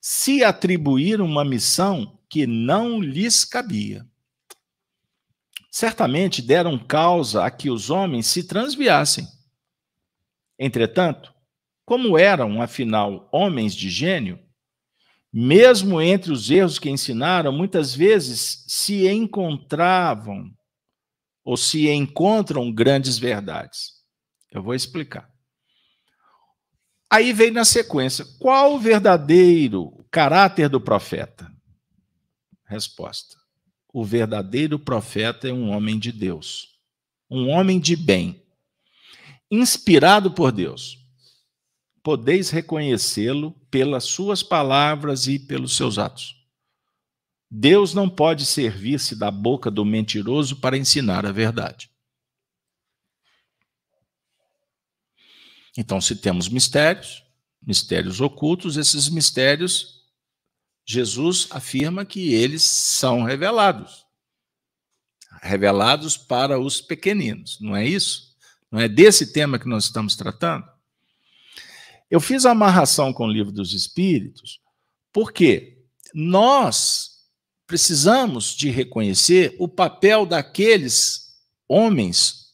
se atribuíram uma missão que não lhes cabia. Certamente deram causa a que os homens se transviassem. Entretanto, Como eram, afinal, homens de gênio, mesmo entre os erros que ensinaram, muitas vezes se encontravam ou se encontram grandes verdades. Eu vou explicar. Aí vem na sequência: qual o verdadeiro caráter do profeta? Resposta: o verdadeiro profeta é um homem de Deus, um homem de bem, inspirado por Deus. Podeis reconhecê-lo pelas suas palavras e pelos seus atos. Deus não pode servir-se da boca do mentiroso para ensinar a verdade. Então, se temos mistérios, mistérios ocultos, esses mistérios, Jesus afirma que eles são revelados. Revelados para os pequeninos, não é isso? Não é desse tema que nós estamos tratando? Eu fiz a amarração com o livro dos Espíritos, porque nós precisamos de reconhecer o papel daqueles homens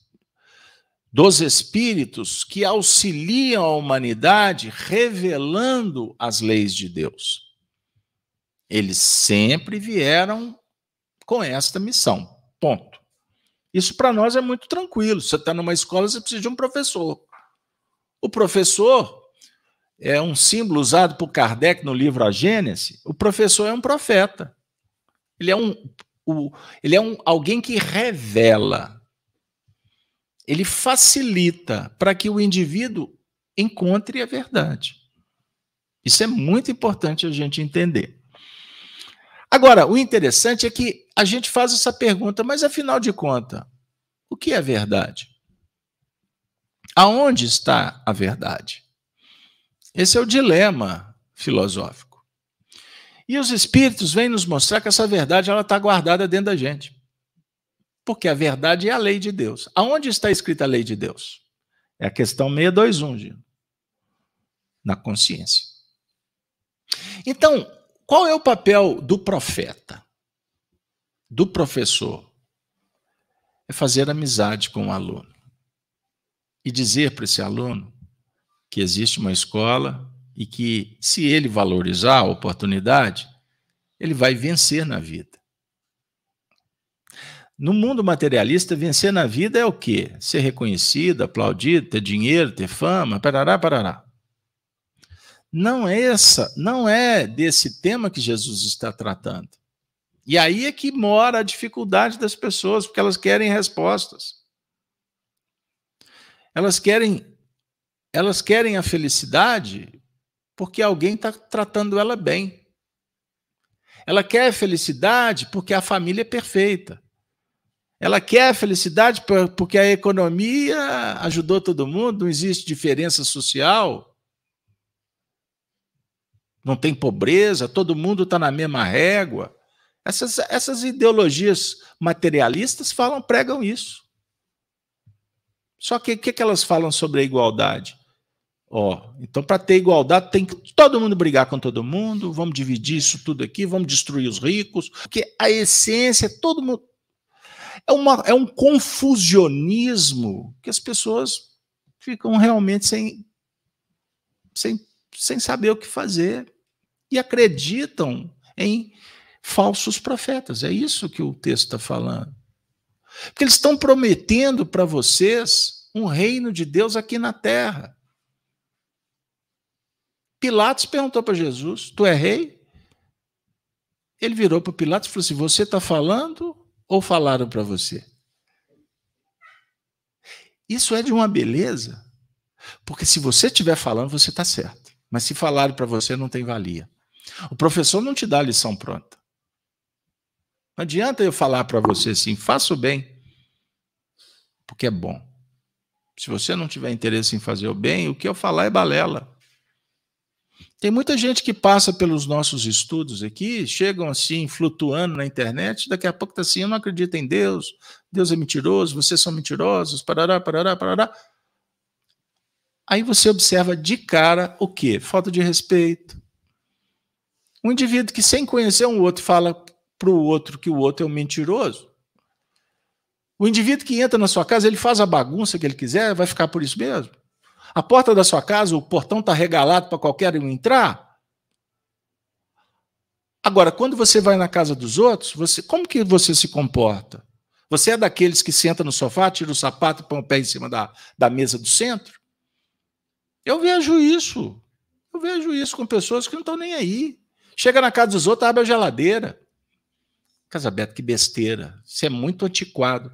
dos espíritos que auxiliam a humanidade revelando as leis de Deus. Eles sempre vieram com esta missão. Ponto. Isso para nós é muito tranquilo. Você está numa escola, você precisa de um professor. O professor é um símbolo usado por Kardec no livro A Gênese. O professor é um profeta. Ele é um, o, ele é um alguém que revela. Ele facilita para que o indivíduo encontre a verdade. Isso é muito importante a gente entender. Agora, o interessante é que a gente faz essa pergunta, mas afinal de contas, o que é verdade? Aonde está a verdade? Esse é o dilema filosófico. E os espíritos vêm nos mostrar que essa verdade ela está guardada dentro da gente. Porque a verdade é a lei de Deus. Aonde está escrita a lei de Deus? É a questão 621, Gino. Na consciência. Então, qual é o papel do profeta? Do professor? É fazer amizade com o aluno. E dizer para esse aluno que existe uma escola e que, se ele valorizar a oportunidade, ele vai vencer na vida. No mundo materialista, vencer na vida é o quê? Ser reconhecido, aplaudido, ter dinheiro, ter fama, parará, parará. Não é essa, não é desse tema que Jesus está tratando. E aí é que mora a dificuldade das pessoas, porque elas querem respostas. Elas querem elas querem a felicidade porque alguém está tratando ela bem. Ela quer felicidade porque a família é perfeita. Ela quer felicidade porque a economia ajudou todo mundo, não existe diferença social, não tem pobreza, todo mundo está na mesma régua. Essas, essas ideologias materialistas falam, pregam isso. Só que o que, que elas falam sobre a igualdade? Ó, então para ter igualdade tem que todo mundo brigar com todo mundo, vamos dividir isso tudo aqui, vamos destruir os ricos, porque a essência todo mundo é, uma, é um confusionismo que as pessoas ficam realmente sem, sem, sem saber o que fazer e acreditam em falsos profetas. É isso que o texto está falando. Porque eles estão prometendo para vocês um reino de Deus aqui na terra. Pilatos perguntou para Jesus: Tu é rei? Ele virou para Pilatos e falou assim: Você está falando ou falaram para você? Isso é de uma beleza, porque se você estiver falando, você está certo. Mas se falaram para você, não tem valia. O professor não te dá a lição pronta. Não adianta eu falar para você assim, faça o bem, porque é bom. Se você não tiver interesse em fazer o bem, o que eu falar é balela. Tem muita gente que passa pelos nossos estudos aqui, chegam assim, flutuando na internet, daqui a pouco está assim, eu não acredito em Deus, Deus é mentiroso, vocês são mentirosos, parará, parará, parará. Aí você observa de cara o quê? Falta de respeito. Um indivíduo que sem conhecer um outro fala para o outro que o outro é um mentiroso. O indivíduo que entra na sua casa, ele faz a bagunça que ele quiser, vai ficar por isso mesmo. A porta da sua casa, o portão está regalado para qualquer um entrar? Agora, quando você vai na casa dos outros, você, como que você se comporta? Você é daqueles que senta no sofá, tira o sapato e põe o pé em cima da, da mesa do centro? Eu vejo isso. Eu vejo isso com pessoas que não estão nem aí. Chega na casa dos outros, abre a geladeira. Casa Beto, que besteira. Isso é muito antiquado.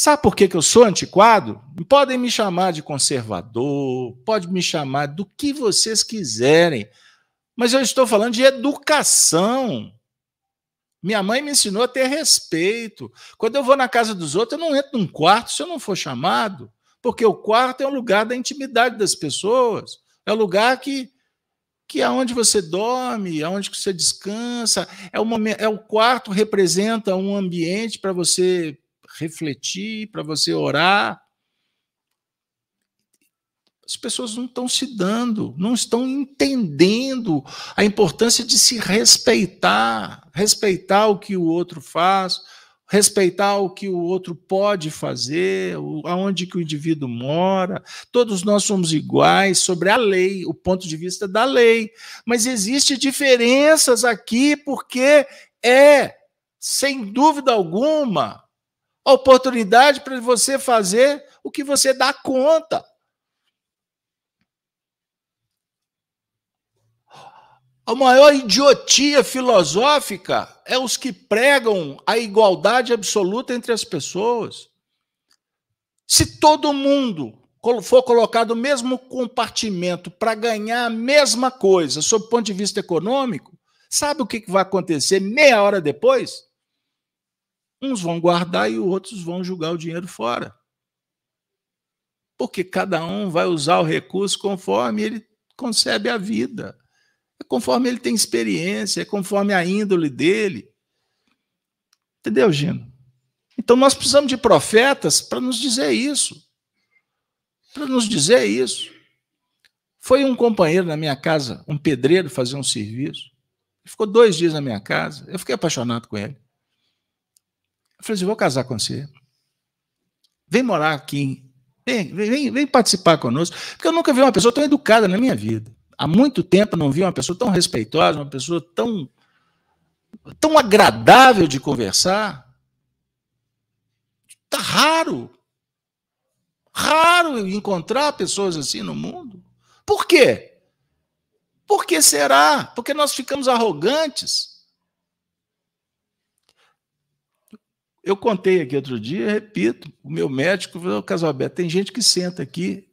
Sabe por que, que eu sou antiquado? Podem me chamar de conservador, pode me chamar do que vocês quiserem, mas eu estou falando de educação. Minha mãe me ensinou a ter respeito. Quando eu vou na casa dos outros, eu não entro num quarto se eu não for chamado, porque o quarto é o lugar da intimidade das pessoas, é o lugar que que é onde você dorme, é onde você descansa, é o momento, é o quarto representa um ambiente para você refletir, para você orar. As pessoas não estão se dando, não estão entendendo a importância de se respeitar, respeitar o que o outro faz, respeitar o que o outro pode fazer, aonde que o indivíduo mora. Todos nós somos iguais sobre a lei, o ponto de vista da lei, mas existe diferenças aqui porque é, sem dúvida alguma, oportunidade para você fazer o que você dá conta. A maior idiotia filosófica é os que pregam a igualdade absoluta entre as pessoas. Se todo mundo for colocado no mesmo compartimento para ganhar a mesma coisa, sob o ponto de vista econômico, sabe o que vai acontecer meia hora depois? Uns vão guardar e outros vão jogar o dinheiro fora. Porque cada um vai usar o recurso conforme ele concebe a vida. É conforme ele tem experiência, é conforme a índole dele. Entendeu, Gino? Então nós precisamos de profetas para nos dizer isso. Para nos dizer isso. Foi um companheiro na minha casa, um pedreiro, fazer um serviço. Ele ficou dois dias na minha casa. Eu fiquei apaixonado com ele. Eu falei assim: vou casar com você. Vem morar aqui. Vem, vem, vem participar conosco. Porque eu nunca vi uma pessoa tão educada na minha vida há muito tempo não vi uma pessoa tão respeitosa, uma pessoa tão, tão agradável de conversar. Está raro. Raro encontrar pessoas assim no mundo. Por quê? Por que será? Porque nós ficamos arrogantes. Eu contei aqui outro dia, repito, o meu médico falou, Casalberto, tem gente que senta aqui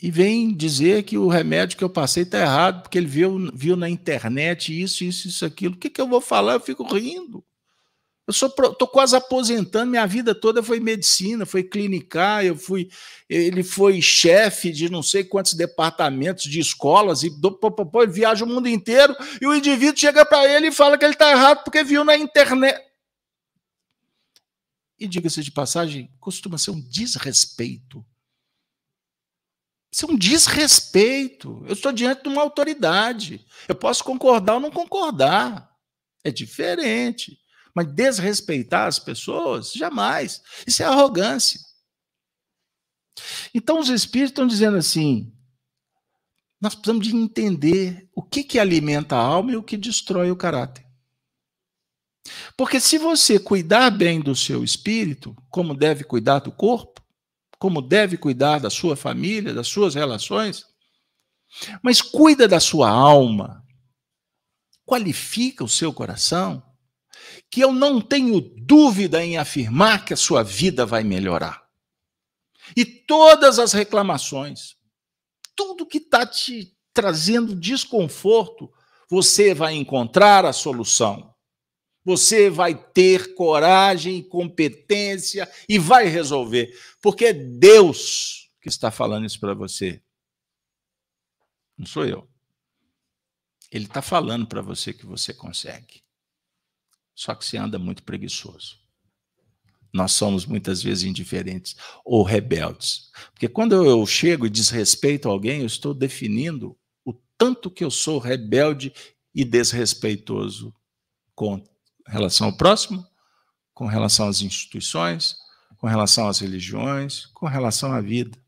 e vem dizer que o remédio que eu passei está errado, porque ele viu, viu na internet isso, isso, isso, aquilo. O que, que eu vou falar? Eu fico rindo. Eu estou quase aposentando, minha vida toda foi medicina, foi clinicar, eu fui, ele foi chefe de não sei quantos departamentos de escolas, e do, pô, pô, ele viaja o mundo inteiro, e o indivíduo chega para ele e fala que ele está errado porque viu na internet. E diga-se de passagem, costuma ser um desrespeito isso é um desrespeito. Eu estou diante de uma autoridade. Eu posso concordar ou não concordar. É diferente. Mas desrespeitar as pessoas, jamais. Isso é arrogância. Então os espíritos estão dizendo assim: nós precisamos de entender o que, que alimenta a alma e o que destrói o caráter. Porque se você cuidar bem do seu espírito, como deve cuidar do corpo, como deve cuidar da sua família, das suas relações, mas cuida da sua alma, qualifica o seu coração, que eu não tenho dúvida em afirmar que a sua vida vai melhorar. E todas as reclamações, tudo que está te trazendo desconforto, você vai encontrar a solução. Você vai ter coragem, competência e vai resolver, porque é Deus que está falando isso para você. Não sou eu. Ele está falando para você que você consegue. Só que você anda muito preguiçoso. Nós somos muitas vezes indiferentes ou rebeldes. Porque quando eu chego e desrespeito alguém, eu estou definindo o tanto que eu sou rebelde e desrespeitoso com relação ao próximo, com relação às instituições, com relação às religiões, com relação à vida.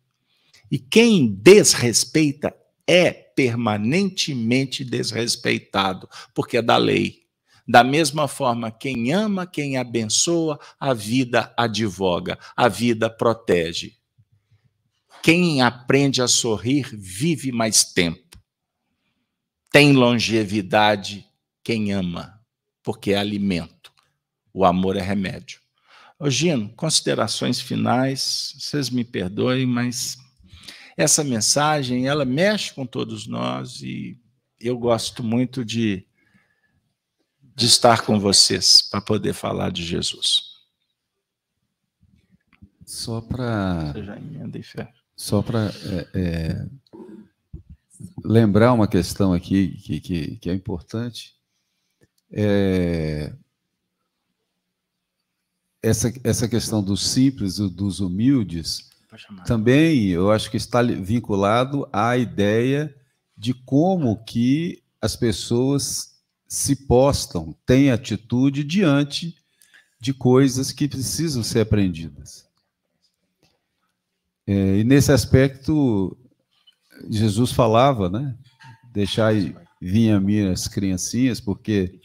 E quem desrespeita é permanentemente desrespeitado, porque é da lei. Da mesma forma, quem ama, quem abençoa, a vida advoga, a vida protege. Quem aprende a sorrir vive mais tempo. Tem longevidade quem ama, porque é alimento. O amor é remédio. Ô Gino, considerações finais, vocês me perdoem, mas essa mensagem, ela mexe com todos nós e eu gosto muito de, de estar com vocês para poder falar de Jesus. Só para. Só para é, é, lembrar uma questão aqui que, que, que é importante. É, essa, essa questão dos simples, dos humildes, também eu acho que está vinculado à ideia de como que as pessoas se postam, têm atitude diante de coisas que precisam ser aprendidas. É, e nesse aspecto, Jesus falava, né? Deixar vir a mim as criancinhas, porque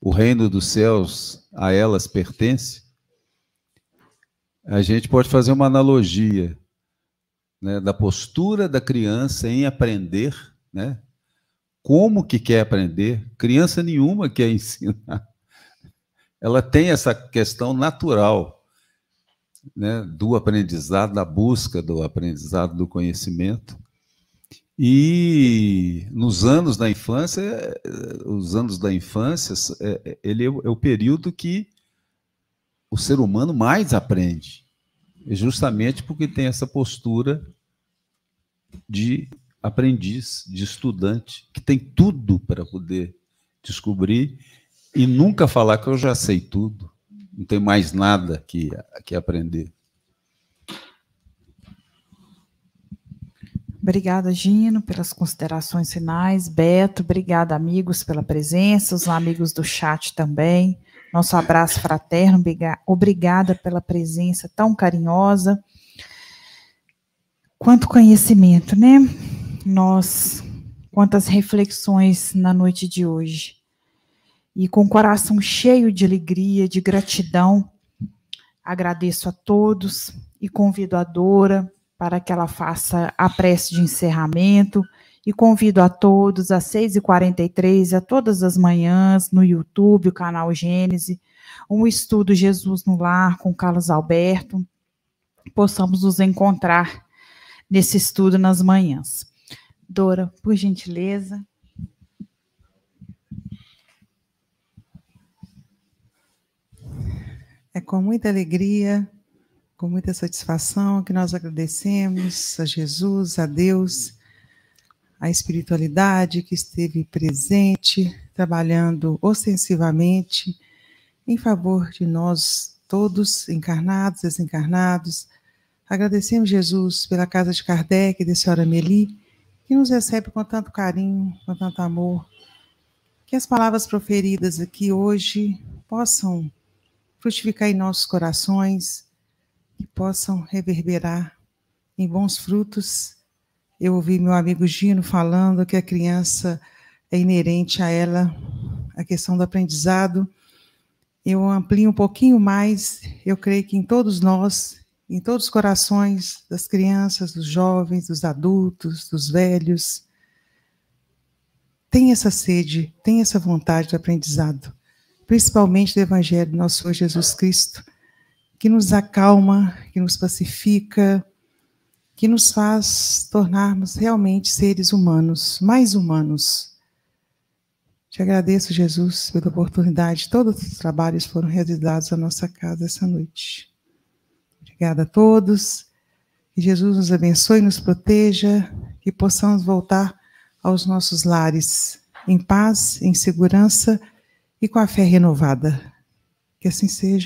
o reino dos céus a elas pertence a gente pode fazer uma analogia né, da postura da criança em aprender, né? Como que quer aprender? Criança nenhuma quer ensinar. Ela tem essa questão natural né, do aprendizado, da busca do aprendizado, do conhecimento. E nos anos da infância, os anos da infância, é, ele é o período que o ser humano mais aprende. É justamente porque tem essa postura de aprendiz, de estudante, que tem tudo para poder descobrir e nunca falar que eu já sei tudo, não tem mais nada que, que aprender. Obrigada, Gino, pelas considerações finais. Beto, obrigada, amigos, pela presença, os amigos do chat também. Nosso abraço fraterno, obrigada pela presença tão carinhosa. Quanto conhecimento, né? Nós, quantas reflexões na noite de hoje. E com o coração cheio de alegria, de gratidão, agradeço a todos e convido a Dora para que ela faça a prece de encerramento e convido a todos às 6h43, a todas as manhãs, no YouTube, o canal Gênese, um estudo Jesus no Lar com Carlos Alberto, possamos nos encontrar nesse estudo nas manhãs. Dora, por gentileza. É com muita alegria, com muita satisfação que nós agradecemos a Jesus, a Deus, a espiritualidade que esteve presente, trabalhando ostensivamente em favor de nós todos, encarnados, desencarnados. Agradecemos Jesus pela casa de Kardec da senhora Meli, que nos recebe com tanto carinho, com tanto amor. Que as palavras proferidas aqui hoje possam frutificar em nossos corações, que possam reverberar em bons frutos eu ouvi meu amigo Gino falando que a criança é inerente a ela a questão do aprendizado. Eu amplio um pouquinho mais, eu creio que em todos nós, em todos os corações das crianças, dos jovens, dos adultos, dos velhos, tem essa sede, tem essa vontade de aprendizado, principalmente do Evangelho do nosso Senhor Jesus Cristo, que nos acalma, que nos pacifica, que nos faz tornarmos realmente seres humanos, mais humanos. Te agradeço, Jesus, pela oportunidade. Todos os trabalhos foram realizados na nossa casa essa noite. Obrigada a todos. Que Jesus nos abençoe nos proteja, que possamos voltar aos nossos lares em paz, em segurança e com a fé renovada. Que assim seja.